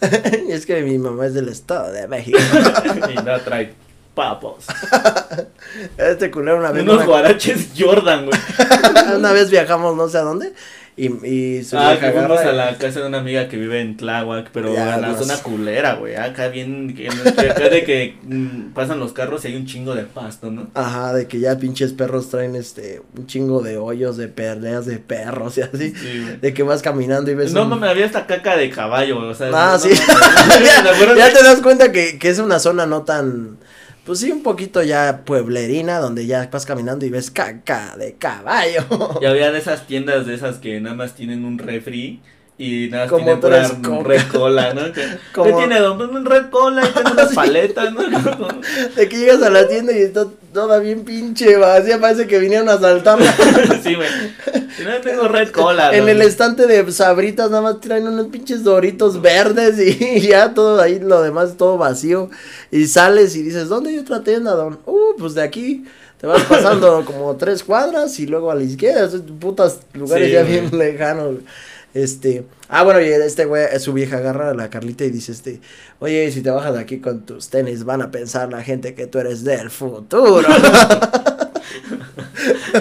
es que mi mamá es del Estado de México. y no trae papos. este culero una vez. Unos guaraches Jordan, güey. una vez viajamos no sé a dónde. Y, y su ah, fuimos a la casa de una amiga que vive en Tláhuac, pero en la zona culera, güey. Acá bien, acá de que mm, pasan los carros y hay un chingo de pasto, ¿no? Ajá, de que ya pinches perros traen este, un chingo de hoyos, de perleas de perros y así. de que vas caminando y ves. No, me había esta caca de caballo, o sea. Ah, sí. ya, te das cuenta que, que es una zona no tan pues sí, un poquito ya pueblerina, donde ya vas caminando y ves caca de caballo. Y había de esas tiendas de esas que nada más tienen un refri y nada más tienen pura red cola, ¿no? ¿Qué tiene don? Pues un red cola y tiene unas paletas, ¿no? de que llegas a la tienda y está toda bien pinche vacía, parece que vinieron a asaltarla. sí, güey. No tengo red cola. En el estante de sabritas nada más traen unos pinches doritos verdes y, ya todo ahí, lo demás todo vacío. Y sales y dices, ¿dónde hay otra tienda, don? Uh, pues de aquí. Te vas pasando como tres cuadras y luego a la izquierda, putas lugares ya bien lejanos. Este, ah, bueno, y este güey, su vieja agarra a la Carlita y dice, este, oye, si te bajas de aquí con tus tenis, van a pensar la gente que tú eres del futuro.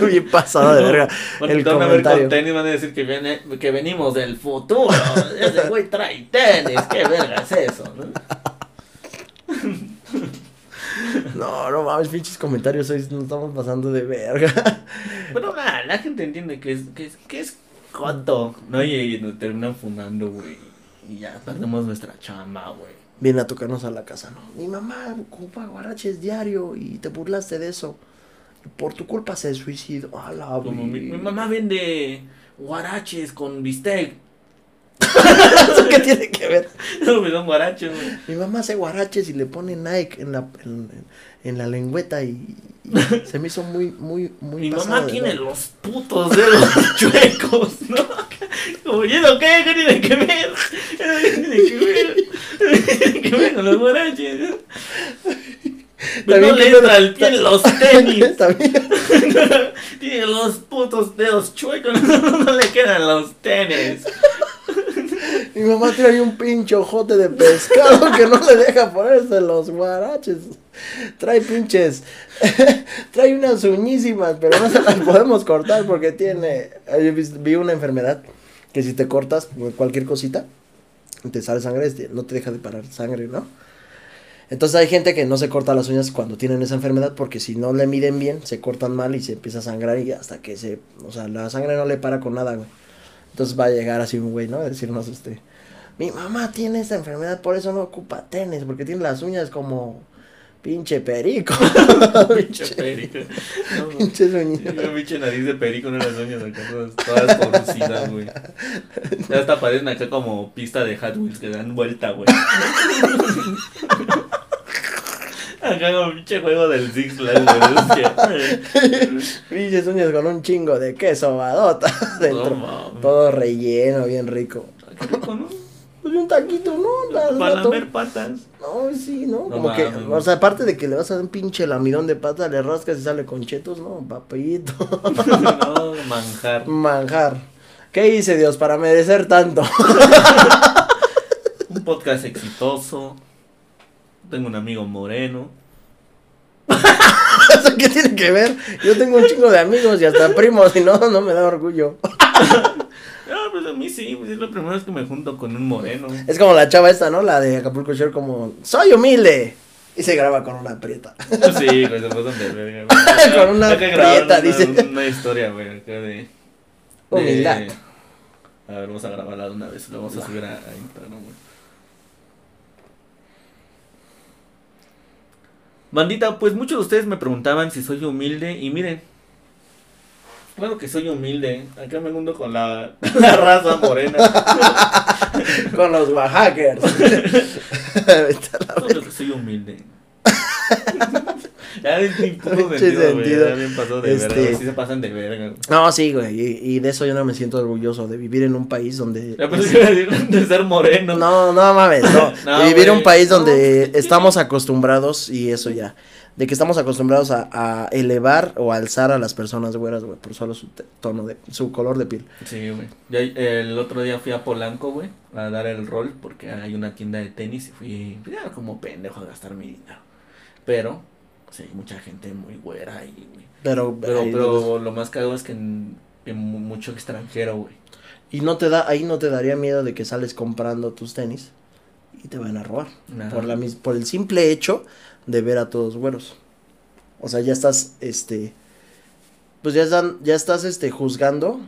Bien pasado de verga. el comentario. ver con tenis, van a decir que, viene, que venimos del futuro. Ese güey trae tenis, qué verga es eso, ¿no? No, no mames, pinches comentarios hoy nos estamos pasando de verga. Bueno, nada, la gente entiende que es, que es, que es ¿Cuánto? No, y, nos terminan fundando, güey. Y ya perdemos nuestra chamba, güey. Viene a tocarnos a la casa, ¿no? Mi mamá ocupa guaraches diario y te burlaste de eso. Por tu culpa se suicidó. A la Como mi, mi, mamá vende guaraches con bistec. ¿Eso qué tiene que ver? No, me dan guaraches, güey. Mi mamá hace guaraches y le pone Nike en la, en, en la lengüeta y, se me hizo muy, muy, muy. Mi mamá tiene los putos dedos chuecos, ¿no? Como, ¿y eso qué? ¿Qué tiene que ver? ¿Qué tiene que ver? ¿Qué tiene que ver con los guaraches? Pero no le entra el pie en los tenis. tiene los putos dedos chuecos, no, le quedan los tenis. Mi mamá trae un pinche ojote de pescado que no le deja ponerse los guaraches. Trae pinches. trae unas uñísimas, pero no se las podemos cortar porque tiene. Vi una enfermedad que si te cortas cualquier cosita, te sale sangre, no te deja de parar sangre, ¿no? Entonces hay gente que no se corta las uñas cuando tienen esa enfermedad porque si no le miden bien, se cortan mal y se empieza a sangrar y hasta que se, o sea, la sangre no le para con nada, güey. Entonces va a llegar así un güey, ¿no? A decirnos este, mi mamá tiene esa enfermedad, por eso no ocupa tenis, porque tiene las uñas como Pinche perico. Pinche perico. No, Pinche sueñito. Una pinche nariz de perico en las uñas acá, todas, todas conocidas, güey. Ya hasta parecen acá como pista de Hot Wheels que dan vuelta, güey. Acá como pinche juego del Six Flags, Pinches uñas con un chingo de queso badota dentro. Todo relleno, bien rico. Qué rico, ¿no? Pues un taquito, ¿no? Para lamer patas. No, sí, ¿no? No Como que, o sea, aparte de que le vas a dar un pinche lamidón de pata, le rascas y sale con chetos, ¿no? Papito. No, manjar. Manjar. ¿Qué hice Dios para merecer tanto? Un podcast exitoso. Tengo un amigo moreno. ¿Eso qué tiene que ver? Yo tengo un chingo de amigos y hasta primos y no, no me da orgullo. Ah, pues a mí sí, pues es la primera vez que me junto con un moreno. Es como la chava esta, ¿no? La de Acapulco Shore como, soy humilde. Y se graba con una prieta. Sí, güey, se pasan de verga. Con una prieta, dice. Una historia, güey, acá de. de- Humildad. A ver, vamos a grabarla de una vez. Lo vamos a subir a, a Instagram, güey. Bandita, pues muchos de ustedes me preguntaban si soy humilde. Y miren, claro que soy humilde. Acá me junto con la, la raza morena. Con los Oaxaquers. Claro que soy humilde. ya es puto Pinche sentido, sentido. Ya bien pasó de Este- verga. Sí se pasan de verga. No, sí, güey. Y, y de eso yo no me siento orgulloso, de vivir en un país donde... Ya pensé que iba a decir de ser moreno. No, no mames, no. No, de vivir en un país donde No, pues, estamos acostumbrados, y eso ya, de que estamos acostumbrados a, a elevar o alzar a las personas güeras, güey, por solo su tono de, su color de piel. Sí, güey. El otro día fui a Polanco, güey, a dar el rol porque hay una tienda de tenis y fui ya como pendejo a gastar mi dinero. Pero, sí, mucha gente muy güera ahí, güey. Pero, Pero, ahí- pero lo más cagado es que, en- mu- mucho extranjero, güey. y no te da, ahí no te daría miedo de que sales comprando tus tenis y te van a robar. Nada. Por la mis- por el simple hecho de ver a todos güeros. O sea, ya estás, este, pues ya están, ya estás, este, juzgando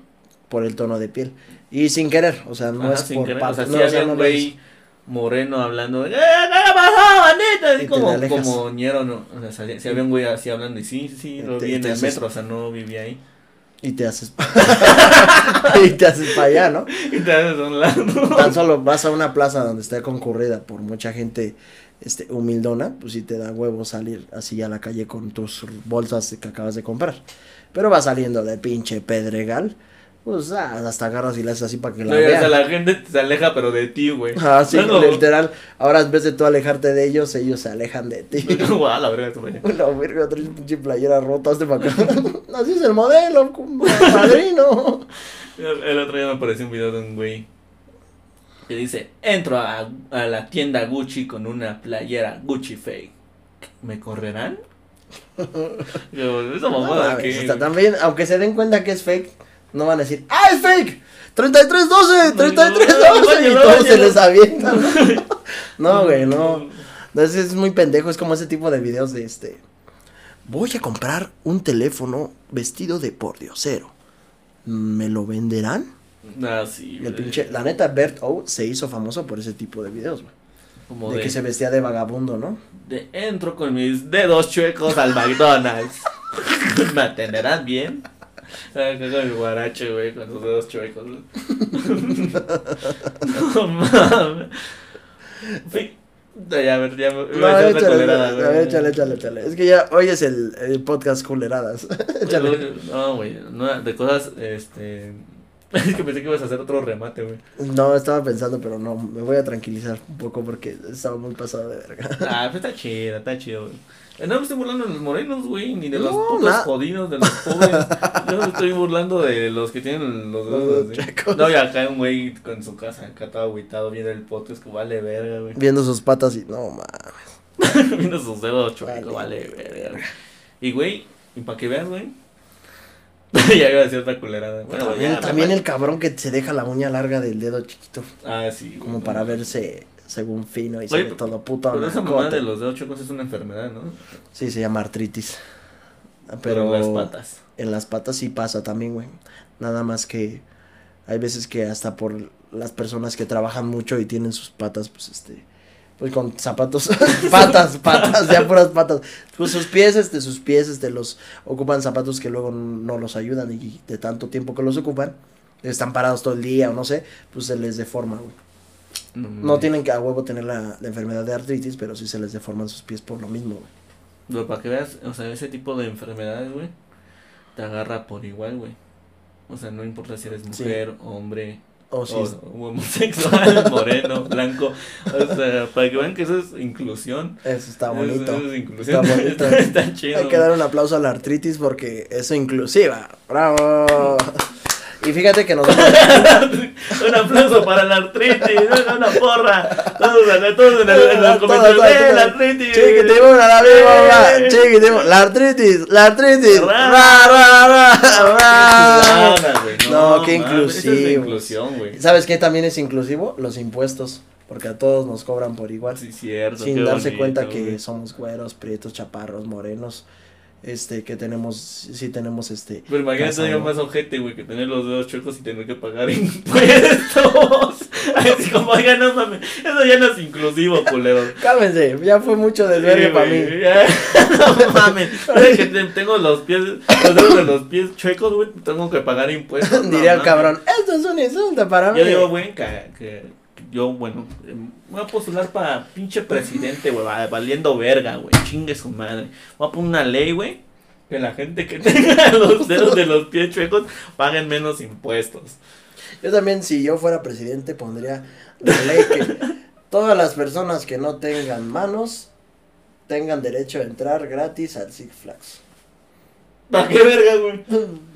por el tono de piel. Y sin querer, o sea, no Ajá, es sin por querer, pa- o sea, no, sí o sea, había no un güey moreno hablando ¡Eh, pasó, bandita! Así como, como ñero, ¿no? O sea, si había un güey así hablando y sí, sí, lo te- vi en el metro, o sea, no vivía ahí. Y te haces, y te haces para allá, ¿no? Y te haces a un lado. Tan solo vas a una plaza donde esté concurrida por mucha gente este humildona, pues sí te da huevo salir así a la calle con tus bolsas que acabas de comprar. Pero vas saliendo de pinche pedregal, pues ah, hasta agarras y le haces así para que la y, o sea, la gente se aleja, pero de ti, güey. Ah, sí, No, literal. Ahora en vez de tú alejarte de ellos, ellos se alejan de ti. Guau, la verga, güey. La verga, traes pinche playera rota, hazte para acá. Así es el modelo, padrino. El el otro día me apareció un video de un güey que dice, entro a, a la tienda Gucci con una playera Gucci fake. ¿Me correrán? Yo, esa mamada que... hasta también, aunque se den cuenta que es fake, no van a decir, ¡ah, es fake! 3312, 3312 y todos se les avientan. No, güey, no. Entonces es muy pendejo, es como ese tipo de videos de este. Voy a comprar un teléfono vestido de pordiosero. ¿Me lo venderán? Ah, sí, el pinche, la neta, Bert O se hizo famoso por ese tipo de videos, güey. Como De de, que se vestía de vagabundo, ¿no? de entro con mis dedos chuecos al McDonald's. ¿Me atenderán bien? Acá con el guarache, güey, con sus dedos chuecos. no mames. Fui- Ya, a ver, ya me No, iba a echar échale, culerada, a güey. ver, échale, échale, échale. Es que ya hoy es el, el podcast culeradas. échale. No, güey, no, de cosas, este... Es que pensé que ibas a hacer otro remate, güey. No, estaba pensando, pero no, me voy a tranquilizar un poco porque estaba muy pasado de verga. Ah, pues está chido, está chido, güey. No me estoy burlando de los morenos, güey, ni de los putos na- jodidos, de los pobres. Yo me estoy burlando de los que tienen los Los dedos chuecos. No, y acá un güey con su casa, acá todo agüitado, viendo el podcast, que vale verga, güey. Viendo sus patas y no mames. viendo sus dedos chuecos, Vale, vale verga. Y, güey, y para que veas, güey. Ya iba a decir otra culerada. Bueno, también ya, también el cabrón que se deja la uña larga del dedo chiquito. Ah, sí. Como para verse según fino y se Oye, ve todo puto. Pero esa mamá de los dedos chuecos es una enfermedad, ¿no? Sí, se llama artritis. Pero Pero en las patas. en las patas sí pasa también, güey. Nada más que hay veces que hasta por las personas que trabajan mucho y tienen sus patas, pues este, Pues con zapatos, patas, patas, ya puras patas. Pues sus pies, este, sus pies, este, los ocupan zapatos que luego no los ayudan y de tanto tiempo que los ocupan, están parados todo el día o no sé, pues se les deforma, güey. No, No tienen que a huevo tener la, la enfermedad de artritis, pero sí se les deforman sus pies por lo mismo, güey. Pero para que veas, o sea, ese tipo de enfermedades, güey, te agarra por igual, güey. O sea, no importa si eres Sí. mujer, hombre, O sí, o, o homosexual, moreno, blanco. O sea, para que vean que eso es inclusión. eso está bonito. Eso es inclusión. Está bonito. Está chido. Hay que dar un aplauso a la artritis porque es inclusiva. ¡Bravo! Y fíjate que nosotros. un aplauso para la artritis, una, porra. Todos, todos en, el, en los comentarios. ¡Eh, la artritis! Chiquitimuna, la viva, chiquitimuna, la artritis, la artritis. Ra, Ra, ra, No, qué güey. ¿Sabes qué también es inclusivo? Los impuestos. Porque a todos nos cobran por igual. Sí, cierto. sin darse cuenta que somos güeros, prietos, chaparros, morenos. Este, que tenemos, sí tenemos este. Pero imagínate ¿no? más ojete, güey, que tener los dedos chuecos y tener que pagar impuestos. Así como, oiga, no mames, eso ya no es inclusivo, culero. Cálmense, ya fue mucho desvergue Sí, para mí. ya. No mames, ¿sabes que te- tengo los pies, los dedos de los pies chuecos, güey, tengo que pagar impuestos. No Diría el cabrón, esto es un insulto para mí. Yo digo, güey, que yo, bueno, eh, voy a postular para pinche presidente, güey, va- valiendo verga, güey, chingue su madre. Voy a poner una ley, güey, que la gente que tenga los dedos de los pies chuecos paguen menos impuestos. Yo también, si yo fuera presidente, pondría la ley que todas las personas que no tengan manos tengan derecho a entrar gratis al Six Flags. ¿Para qué verga, güey?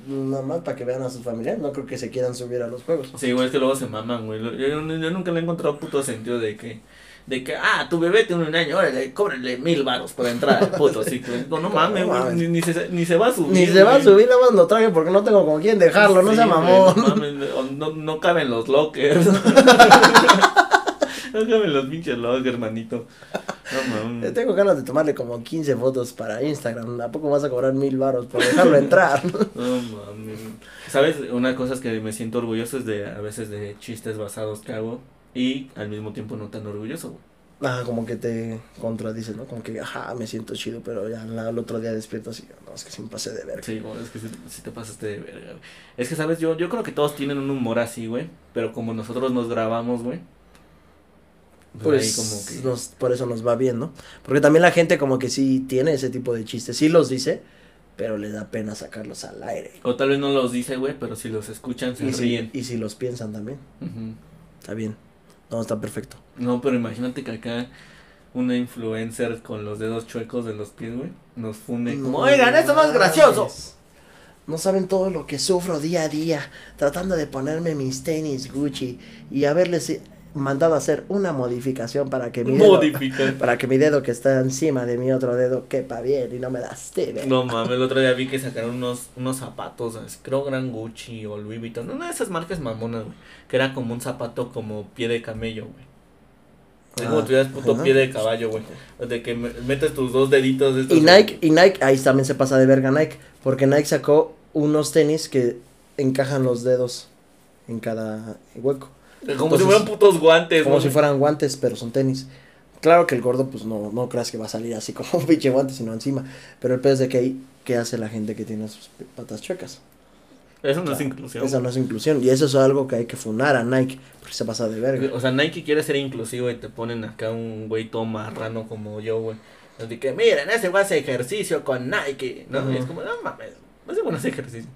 Nada más para que vean a sus familiares, no creo que se quieran subir a los juegos. Sí, güey, es que luego se maman, güey. Yo, yo- yo nunca le he encontrado puto sentido de que, de que, ah, tu bebé tiene un año, órale, cóbrenle mil baros por entrar al puto ciclo. No, no mames, güey, ni, ni se, ni se va a subir. Ni se va a subir, nada más lo traje porque no tengo con quién dejarlo, no Sí, güey, mamón. No, mames, no, no caben los lockers. caben los pinches lockers, manito. No Eh, mames. Tengo ganas de tomarle como 15 fotos para Instagram. ¿A poco vas a cobrar mil baros por dejarlo entrar? No mames. ¿Sabes? Una cosa es que me siento orgulloso es de a veces de chistes basados que hago y al mismo tiempo no tan orgulloso, güey. Ah, como que te contradices, ¿no? Como que, ajá, me siento chido, pero ya la- al otro día despierto así, no, es que sí me pasé de verga. Sí, es que si, te pasaste de verga, güey. Es que, ¿sabes? Yo, yo creo que todos tienen un humor así, güey. Pero como nosotros nos grabamos, güey. Pues, ahí Pues como que... nos- por eso nos va bien, ¿no? Porque también la gente como que sí tiene ese tipo de chistes, sí los dice, pero le da pena sacarlos al aire. O tal vez no los dice, güey, pero si los escuchan se Y si, ríen. y si los piensan también, está bien. No, está perfecto. No, pero imagínate que acá una influencer con los dedos chuecos de los pies, güey, nos funde como, No oigan, esto es gracioso. No saben todo lo que sufro día a día tratando de ponerme mis tenis Gucci y haberles eh, mandado a hacer una modificación para que mi dedo, para que mi dedo que está encima de mi otro dedo quepa bien y no me lastime. No mames, el otro día vi que sacaron unos, unos zapatos, así, creo Gran Gucci o Louis Vuitton, una de esas marcas mamonas, güey, que era como un zapato como pie de camello, güey. Es como Ah, tuvieras puto ajá. pie de caballo, güey. De que me- metes tus dos deditos de estos. Y Nike, y Nike, ahí también se pasa de verga Nike, porque Nike sacó unos tenis que encajan los dedos en cada hueco. Como Entonces, si fueran putos guantes, Como ¿no? si fueran guantes, pero son tenis. Claro que el gordo, pues no, no creas que va a salir así como un pinche guante, sino encima. Pero el es de que ahí, ¿qué hace la gente que tiene sus patas chuecas? Eso no es inclusión. Eso no es inclusión. Y eso es algo que hay que funar a Nike, porque se pasa de verga. O sea, Nike quiere ser inclusivo y te ponen acá un güey todo marrano como yo, güey. Así que, miren, ese güey hace ejercicio con Nike, ¿no? Y es como, no mames, no se bueno hacer ejercicio.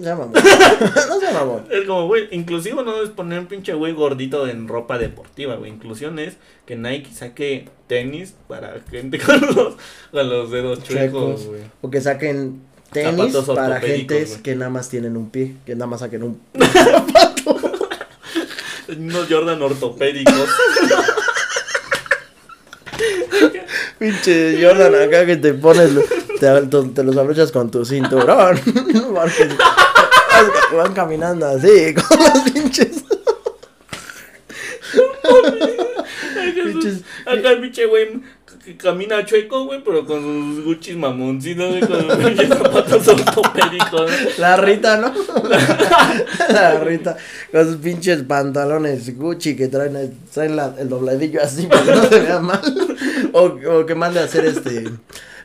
Ya mamón. no se mamón. Es como, güey, inclusivo no es poner un pinche güey gordito en ropa deportiva, güey. Inclusión es que Nike saque tenis para gente con los, con los dedos chuecos, güey. O que saquen tenis para gentes güey. que nada más tienen un pie, que nada más saquen un Unos Jordan ortopédicos. pinche Jordan acá que te pones, te, los abrochas con tu cinturón. Porque van caminando así, con los pinches. Pinches- Acá el pinche güey que camina chueco, güey, pero con sus Gucci mamoncitos, güey, con sus pinches zapatos ortopédicos. La Rita, ¿no? la Rita, con sus pinches pantalones Gucci que traen, traen la, el dobladillo así para que no se vea mal. O, o que mande a hacer este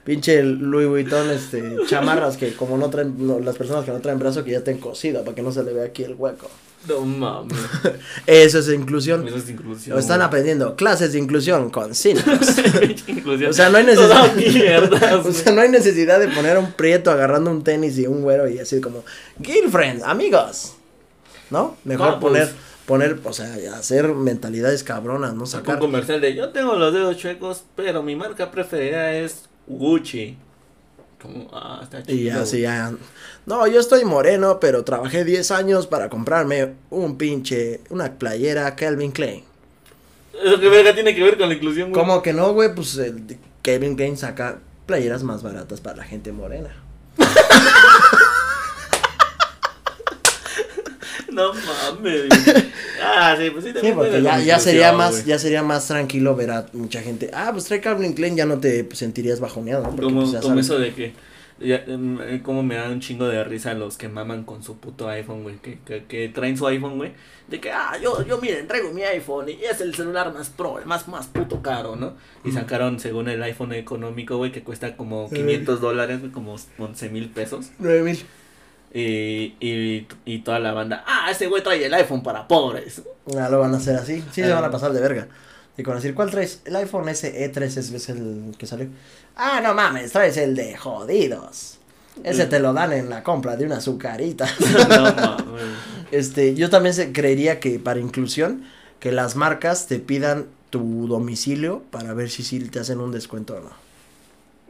pinche Louis Vuitton, este, chamarras que como no traen, no, las personas que no traen brazo que ya estén cosidas para que no se le vea aquí el hueco. No mames. Eso es inclusión. Eso es inclusión. Lo están aprendiendo clases de inclusión con inclusión. O sea, no hay necesidad. o sea, no hay necesidad de poner a un prieto agarrando un tenis y un güero y así como, girlfriend, amigos. ¿No? Mejor pues. poner, poner, o sea, hacer mentalidades cabronas, no Sacó un sacar. comercial de yo tengo los dedos chuecos, pero mi marca preferida es Gucci. Como, ah, está chido. Y así ya. No, yo estoy moreno, pero trabajé 10 años para comprarme un pinche, una playera Calvin Klein. Eso que verga tiene que ver con la inclusión, güey. ¿Cómo que no, güey? Pues el Calvin Klein saca playeras más baratas para la gente morena. No mames. ah, sí, pues sí. Sí, porque ya, ya sería más, ya sería más tranquilo ver a mucha gente. Ah, pues trae Calvin Klein, ya no te sentirías bajoneado, ¿no? Porque, Como, pues, como eso de que. Ya, em, eh, como me da un chingo de risa los que maman con su puto iPhone, güey. Que, que, que traen su iPhone, güey. De que, ah, yo, yo miren, traigo mi iPhone y es el celular más pro, el más, más puto caro, ¿no? Y Mm. sacaron, según el iPhone económico, güey, que cuesta como Eh. 500 dólares, güey, como 11 mil pesos. Nueve mil. Y, y, y toda la banda, ah, ese güey trae el iPhone para pobres. Ah, lo van a hacer así. Sí, se Ah. van a pasar de verga. Y con decir, ¿cuál traes? El iPhone SE3 es, es el que salió. Ah, no mames, traes el de jodidos. Ese te lo dan en la compra de una azucarita. no. Este, yo también se- creería que para inclusión, que las marcas te pidan tu domicilio para ver si sí te hacen un descuento o no.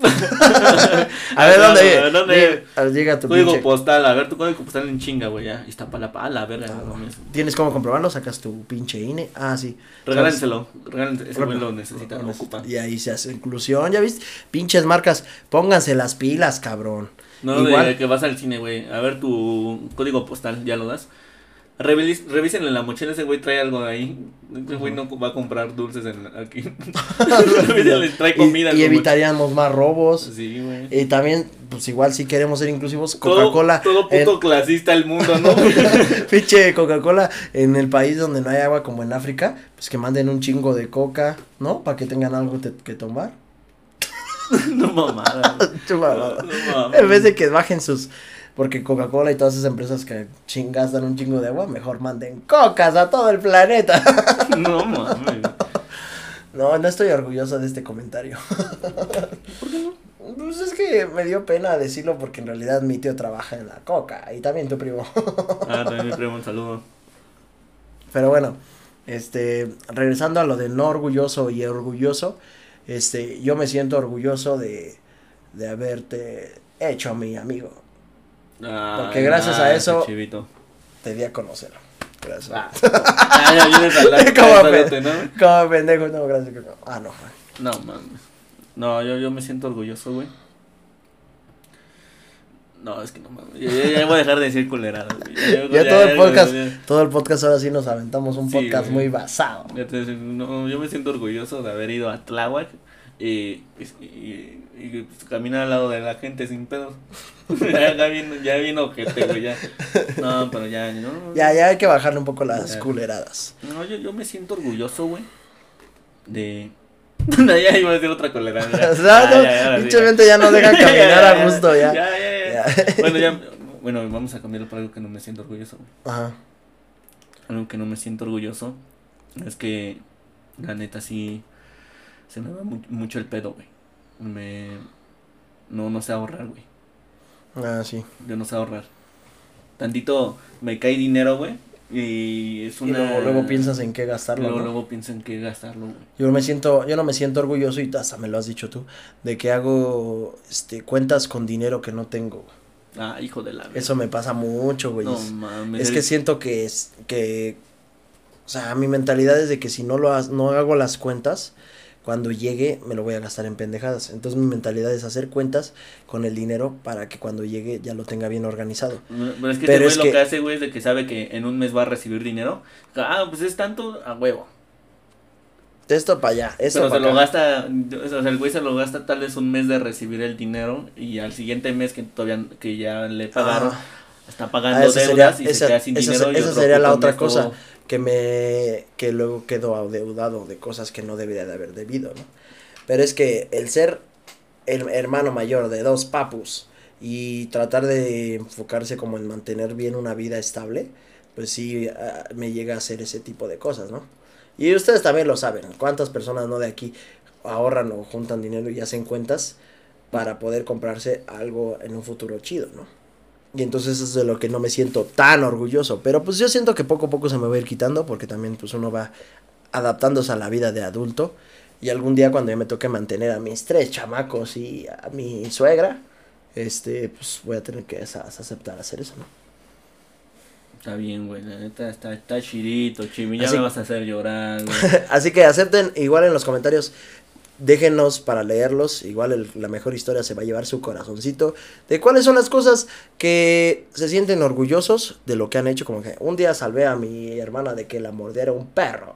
a ver, ¿dónde? no, ¿dónde? Llega, ah, llega tu Código pinche- postal, a ver tu código postal en chinga, güey, ya. Y está para la, a la verga, no mames. ¿Tienes cómo comprobarlo? Sacas tu pinche INE. Ah, sí. Regálenselo, regálenselo, ese güey lo necesita, lo Lo ocupa. Y ahí se hace inclusión, ¿ya viste? Pinches marcas, pónganse las pilas, cabrón. No, Igual. de que vas al cine, güey. A ver tu código postal, ¿ya lo das? Revis, revisen en la mochila, ese güey trae algo ahí. Ese güey no va a comprar dulces en aquí. Revísenle, trae comida. y, evitaríamos más robos. Sí, güey. Y también, pues igual si queremos ser inclusivos, Todo- Coca-Cola. Todo, en- puto clasista el mundo, ¿no? Pinche Coca-Cola en el país donde no hay agua como en África, pues que manden un chingo de coca, ¿no? Para que tengan algo te- que tomar. no mamada. No mames. En vez de que bajen sus... Porque Coca-Cola y todas esas empresas que chingas dan un chingo de agua, mejor manden cocas a todo el planeta. No mames. No, no estoy orgulloso de este comentario. ¿Por qué no? Pues es que me dio pena decirlo porque en realidad mi tío trabaja en la coca y también tu primo. Ah, también mi primo, un saludo. Pero bueno, este, regresando a lo de no orgulloso y orgulloso, este, yo me siento orgulloso de, de haberte hecho mi amigo. Porque gracias a eso-. Te di a conocer. Gracias. Ah, ah, ya vienes a hablar. ¿Cómo, espérate, pe- ¿no? Como pendejo, no, gracias. no. Ah, no. No, mames. No, yo, yo me siento orgulloso, güey. No, es que no mames. Ya, ya- ya voy a dejar de decir culeradas. Ya, Ya todo el podcast, todo el podcast ahora sí nos aventamos un Sí, podcast güey. muy basado. te no, yo me siento orgulloso de haber ido a Tláhuac y, y, y- y, pues, caminar al lado de la gente sin pedos. ya, ya vino, ya vino ojete, güey, ya. No, pero ya, no. Ya, ya hay que bajarle un poco las Ya. culeradas. No, yo, yo me siento orgulloso, güey. De. no, ya iba a decir otra colera. Ya, O sea, Ya, no, ya, sí, pinche ya. no deja caminar a gusto ya. Ya, ya, ya. Bueno, ya. Bueno, vamos a cambiarlo por algo que no me siento orgulloso. güey. Ajá. Algo que no me siento orgulloso es que, la neta, sí. Se me va mu- mucho el pedo, güey. Me. No, no sé ahorrar, güey. Ah, sí. Yo no sé ahorrar. Tantito me cae dinero, güey. Y es Y una. luego, luego piensas en qué gastarlo, Luego, ¿no? luego pienso en qué gastarlo, güey. Yo me siento, yo no me siento orgulloso y hasta me lo has dicho tú, de que hago este cuentas con dinero que no tengo. Ah, hijo de la. verga. Eso me pasa mucho, güey. No Es- mames. es que siento que es que o sea, mi mentalidad es de que si no lo ha- no hago las cuentas, cuando llegue me lo voy a gastar en pendejadas. Entonces mi mentalidad es hacer cuentas con el dinero para que cuando llegue ya lo tenga bien organizado. Pero es que Pero este güey es lo que- que hace, güey, es de que sabe que en un mes va a recibir dinero. Ah, pues es tanto a huevo. Esto para allá. Esto Pero se pa' lo acá. gasta, o sea, el güey se lo gasta tal vez un mes de recibir el dinero y al siguiente mes que todavía que ya le pagaron, Ah. está Ah, pagando esa deudas sería- y esa- se queda sin esa dinero. se- y esa sería la otra cosa. Que me que luego quedo adeudado de cosas que no debería de haber debido, ¿no? Pero es que el ser el hermano mayor de dos papus y tratar de enfocarse como en mantener bien una vida estable, pues sí ah, me llega a hacer ese tipo de cosas, ¿no? Y ustedes también lo saben, cuántas personas no de aquí ahorran o juntan dinero y hacen cuentas para poder comprarse algo en un futuro chido, ¿no? Y entonces eso es de lo que no me siento tan orgulloso. Pero pues yo siento que poco a poco se me va a ir quitando porque también pues uno va adaptándose a la vida de adulto. Y algún día cuando ya me toque mantener a mis tres chamacos y a mi suegra, este, pues voy a tener que aceptar hacer eso, ¿no? Está bien, güey, la neta está, está chidito, chivi, ya Así- me vas a hacer llorar. Así que acepten igual en los comentarios. Déjenos para leerlos. Igual el- la mejor historia se va a llevar su corazoncito. De cuáles son las cosas que se sienten orgullosos de lo que han hecho. Como que un día salvé a mi hermana de que la mordiera un perro.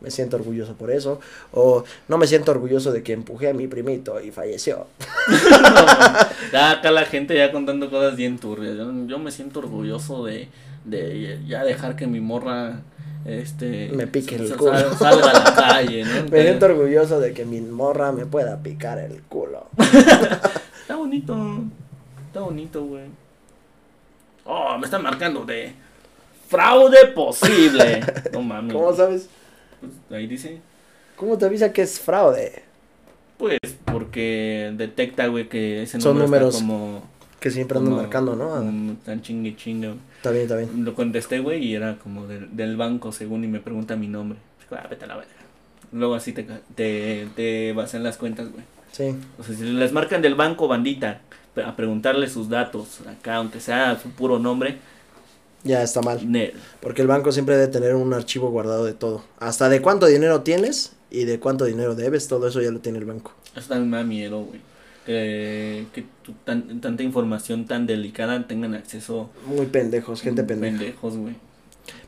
Me siento orgulloso por eso. O no me siento orgulloso de que empujé a mi primito y falleció. ya acá la gente ya contando cosas bien turbias. Yo, yo me siento orgulloso de, de ya dejar que mi morra este Me pique el sal- culo. salga a la calle, ¿no? Me siento orgulloso de que mi morra me pueda picar el culo. Está bonito. Está bonito, güey. Oh, me están marcando de fraude posible. No mames. ¿Cómo sabes? Pues, ahí dice. ¿Cómo te avisa que es fraude? Pues porque detecta, güey, que ese Son número números está como Que siempre andan marcando, ¿no? tan chingue chingue. Está bien, está bien. Lo contesté, güey, y era como del, del banco, según, y me pregunta mi nombre. Ah, vete a la verga. Luego así te, te, te basan las cuentas, güey. Sí. O sea, si les marcan del banco, bandita, a preguntarle sus datos, acá, aunque sea su puro nombre, Ya está mal. Nel. Porque el banco siempre debe tener un archivo guardado de todo. Hasta de cuánto dinero tienes y de cuánto dinero debes, todo eso ya lo tiene el banco. Eso también me da miedo, güey. Que, que tu- tan- tanta información tan delicada tengan acceso Muy pendejos, gente pendeja. pendejos, güey.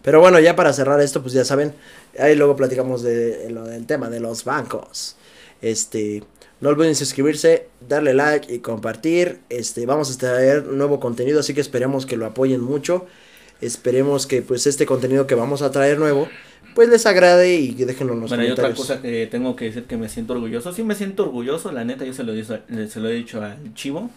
Pero bueno, ya para cerrar esto, pues ya saben, ahí luego platicamos de lo del tema de los bancos. Este, no olviden suscribirse, darle like y compartir. Este, vamos a traer nuevo contenido, así que esperemos que lo apoyen mucho. Esperemos que pues este contenido que vamos a traer nuevo, pues les agrade y déjenlo en los Bueno, hay otra comentarios. cosa que tengo que decir que me siento orgulloso. Sí me siento orgulloso, la neta, yo se lo, se lo he dicho al Chivo.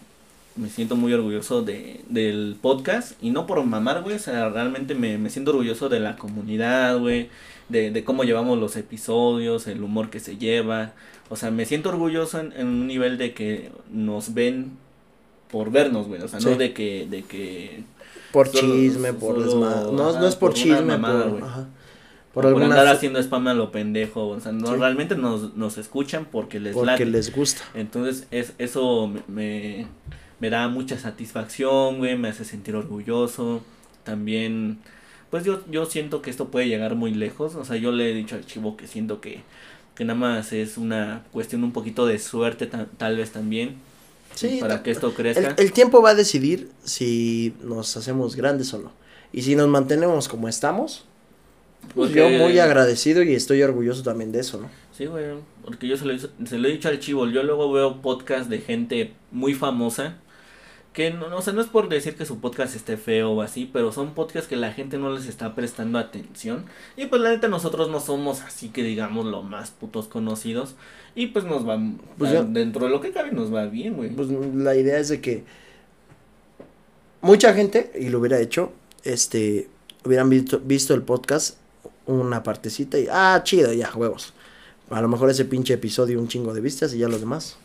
Me siento muy orgulloso de, del podcast. Y no por mamar, güey. O sea, realmente me, me siento orgulloso de la comunidad, güey. De, de cómo llevamos los episodios, el humor que se lleva. O sea, me siento orgulloso en, en un nivel de que nos ven por vernos, güey. O sea, Sí. no de que, de que Por Solo- chisme, por desmadre. No, no es por, por chisme, mamada, por, güey. ajá. Por, por alguna andar haciendo spam a lo pendejo. O sea, no, Sí. realmente nos, nos escuchan porque les porque late. les gusta. Entonces, es, eso me, me, me da mucha satisfacción, güey, me hace sentir orgulloso. También, pues yo, yo siento que esto puede llegar muy lejos. O sea, yo le he dicho al chivo que siento que, que nada más es una cuestión un poquito de suerte, ta- tal vez también. Sí, para que esto crezca. el tiempo va a decidir si nos hacemos grandes o no. Y si nos mantenemos como estamos, Porque- yo muy agradecido y estoy orgulloso también de eso, ¿no? Sí, güey, porque yo se lo, se lo he dicho al chivo. Yo luego veo podcast de gente muy famosa. Que no, no, o sea, no es por decir que su podcast esté feo o así, pero son podcasts que la gente no les está prestando atención. Y pues la neta nosotros no somos así que digamos lo más putos conocidos. Y pues nos va, Pues va- yo- dentro de lo que cabe nos va bien, güey. Pues la idea es de que mucha gente, y lo hubiera hecho, este, hubieran visto, visto el podcast una partecita y, ah, chido, ya, huevos. A lo mejor ese pinche episodio un chingo de vistas y ya los demás.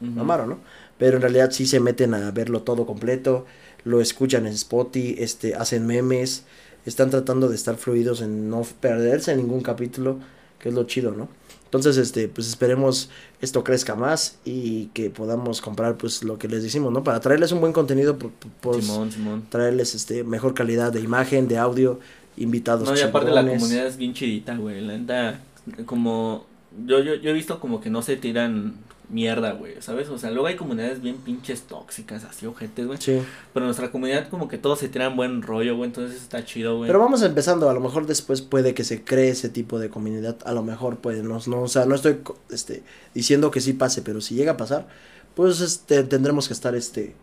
Ujú. mamaron, ¿no? Pero en realidad sí se meten a verlo todo completo, lo escuchan en Spotify, este, hacen memes, están tratando de estar fluidos en no perderse en ningún capítulo, que es lo chido, ¿no? Entonces, este, pues esperemos esto crezca más y que podamos comprar, pues, lo que les decimos, ¿no? Para traerles un buen contenido, por, por- Simón, Simón. traerles, este, mejor calidad de imagen, de audio, invitados No, y aparte la comunidad es bien chidita, güey. La neta, como. Yo, yo, yo he visto como que no se tiran mierda, güey, ¿sabes? O sea, luego hay comunidades bien pinches tóxicas, así ojetes, güey. Sí. Pero nuestra comunidad como que todos se tiran buen rollo, güey, entonces está chido, güey. Pero vamos empezando, a lo mejor después puede que se cree ese tipo de comunidad, a lo mejor puede, no, no o sea, no estoy este, diciendo que sí pase, pero si llega a pasar, pues este, tendremos que estar este,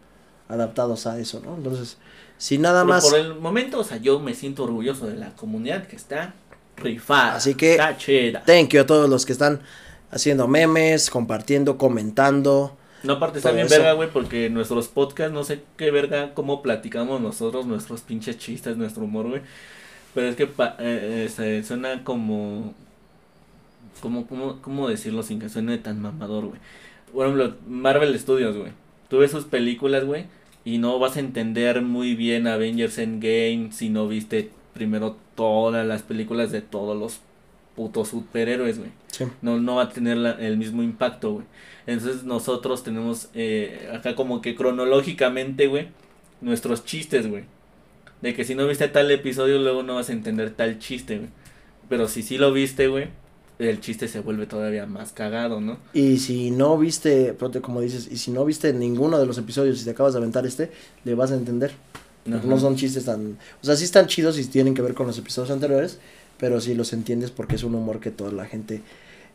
adaptados a eso, ¿no? Entonces, si nada Pero más... por el momento, o sea, yo me siento orgulloso de la comunidad que está rifada. Así que- Está chida. Thank you a todos los que están haciendo memes, compartiendo, comentando. No, aparte está bien eso. verga, güey, porque nuestros podcasts, no sé qué verga, cómo platicamos nosotros, nuestros pinches chistes, nuestro humor, güey. Pero es que pa- eh, eh, se- suena como... como cómo, ¿Cómo decirlo sin que suene tan mamador, güey? Por ejemplo, Marvel Studios, güey. Tú ves sus películas, güey, y no vas a entender muy bien Avengers Endgame si no viste primero todas las películas de todos los putos superhéroes, güey Sí. no, no va a tener la- el mismo impacto, güey. Entonces nosotros tenemos eh, acá como que cronológicamente, güey, nuestros chistes, güey. De que si no viste tal episodio, luego no vas a entender tal chiste, güey. Pero si sí lo viste, güey, el chiste se vuelve todavía más cagado, ¿no? Y si no viste, como dices, y si no viste ninguno de los episodios y te acabas de aventar este, le vas a entender. No son chistes tan... O sea, sí están chidos y tienen que ver con los episodios anteriores, pero sí los entiendes porque es un humor que toda la gente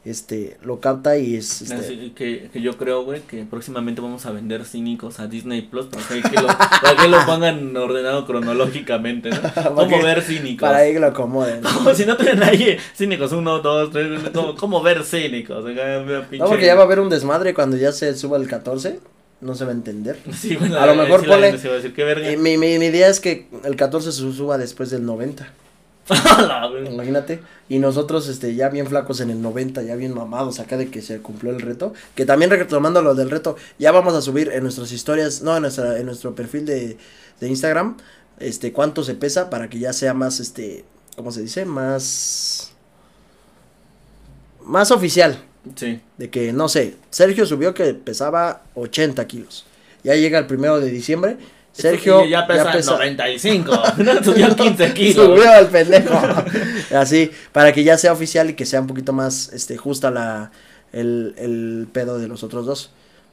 este lo capta y es... Este, Así que, que yo creo, güey, que próximamente vamos a vender cínicos a Disney Plus para que, que lo, para que lo pongan ordenado cronológicamente, ¿no? ¿Cómo ver cínicos? para que lo acomoden. Como si no tienen ahí cínicos, uno, dos, tres, como, como ver cínicos. No, porque ya va a haber un desmadre cuando ya se suba el 14, no se va a entender. Sí, bueno, a lo mejor sí, la ponle- gente se va a decir, ¿qué verga? Y mi, mi, mi idea es que el 14 se suba después del 90. Imagínate. Y nosotros, este, ya bien flacos en el 90, ya bien mamados acá de que se cumplió el reto. Que también retomando lo del reto, ya vamos a subir en nuestras historias, no, en nuestra, en nuestro perfil de, de Instagram, este, cuánto se pesa para que ya sea más, este, ¿cómo se dice? Más, más oficial. Sí. De que, no sé, Sergio subió que pesaba 80 kilos. Ya llega el primero de diciembre. Sergio Este ya pesa, 95. No, subió 15 kilos. Subió al pendejo. Así, para que ya sea oficial y que sea un poquito más este justa la el, el pedo de los otros dos.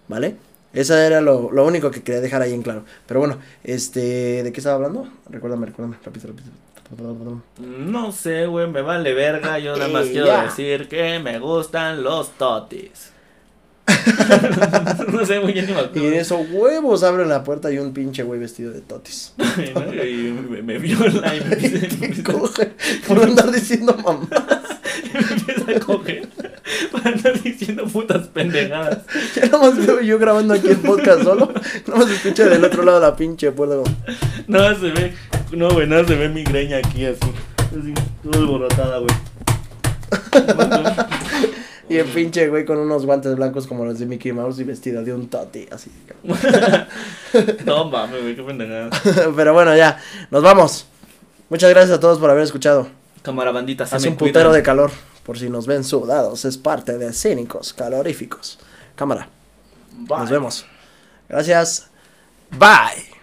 ¿Vale? Esa era lo, lo único que quería dejar ahí en claro. Pero bueno, este, ¿de qué estaba hablando? Recuérdame, recuérdame, repito, repito. No sé, güey, me vale verga. Yo nada más quiero ya. decir que me gustan los totis. no sé, muy bien, ni me Y en acuerdo. eso, huevos, abren la puerta y un pinche güey vestido de totis. Y me, me viola y me empieza, Coge, por andar diciendo mamá. me empieza a coger. Para andar diciendo putas pendejadas. Ya nada más veo yo grabando aquí el podcast solo. Nada más se escucha del otro lado la pinche puerta como. No, se ve. No, güey, no se ve mi greña aquí así. Así, toda alborotada, güey. Y el pinche güey con unos guantes blancos como los de Mickey Mouse y vestido de un toti, así. No mames, güey, qué pendejada. Pero bueno, ya, nos vamos. Muchas gracias a todos por haber escuchado. Cámara bandita, se Hace me un putero cuidan. de calor, por si nos ven sudados. Es parte de Cínicos Caloríficos. Cámara, Bye. nos vemos. Gracias. Bye.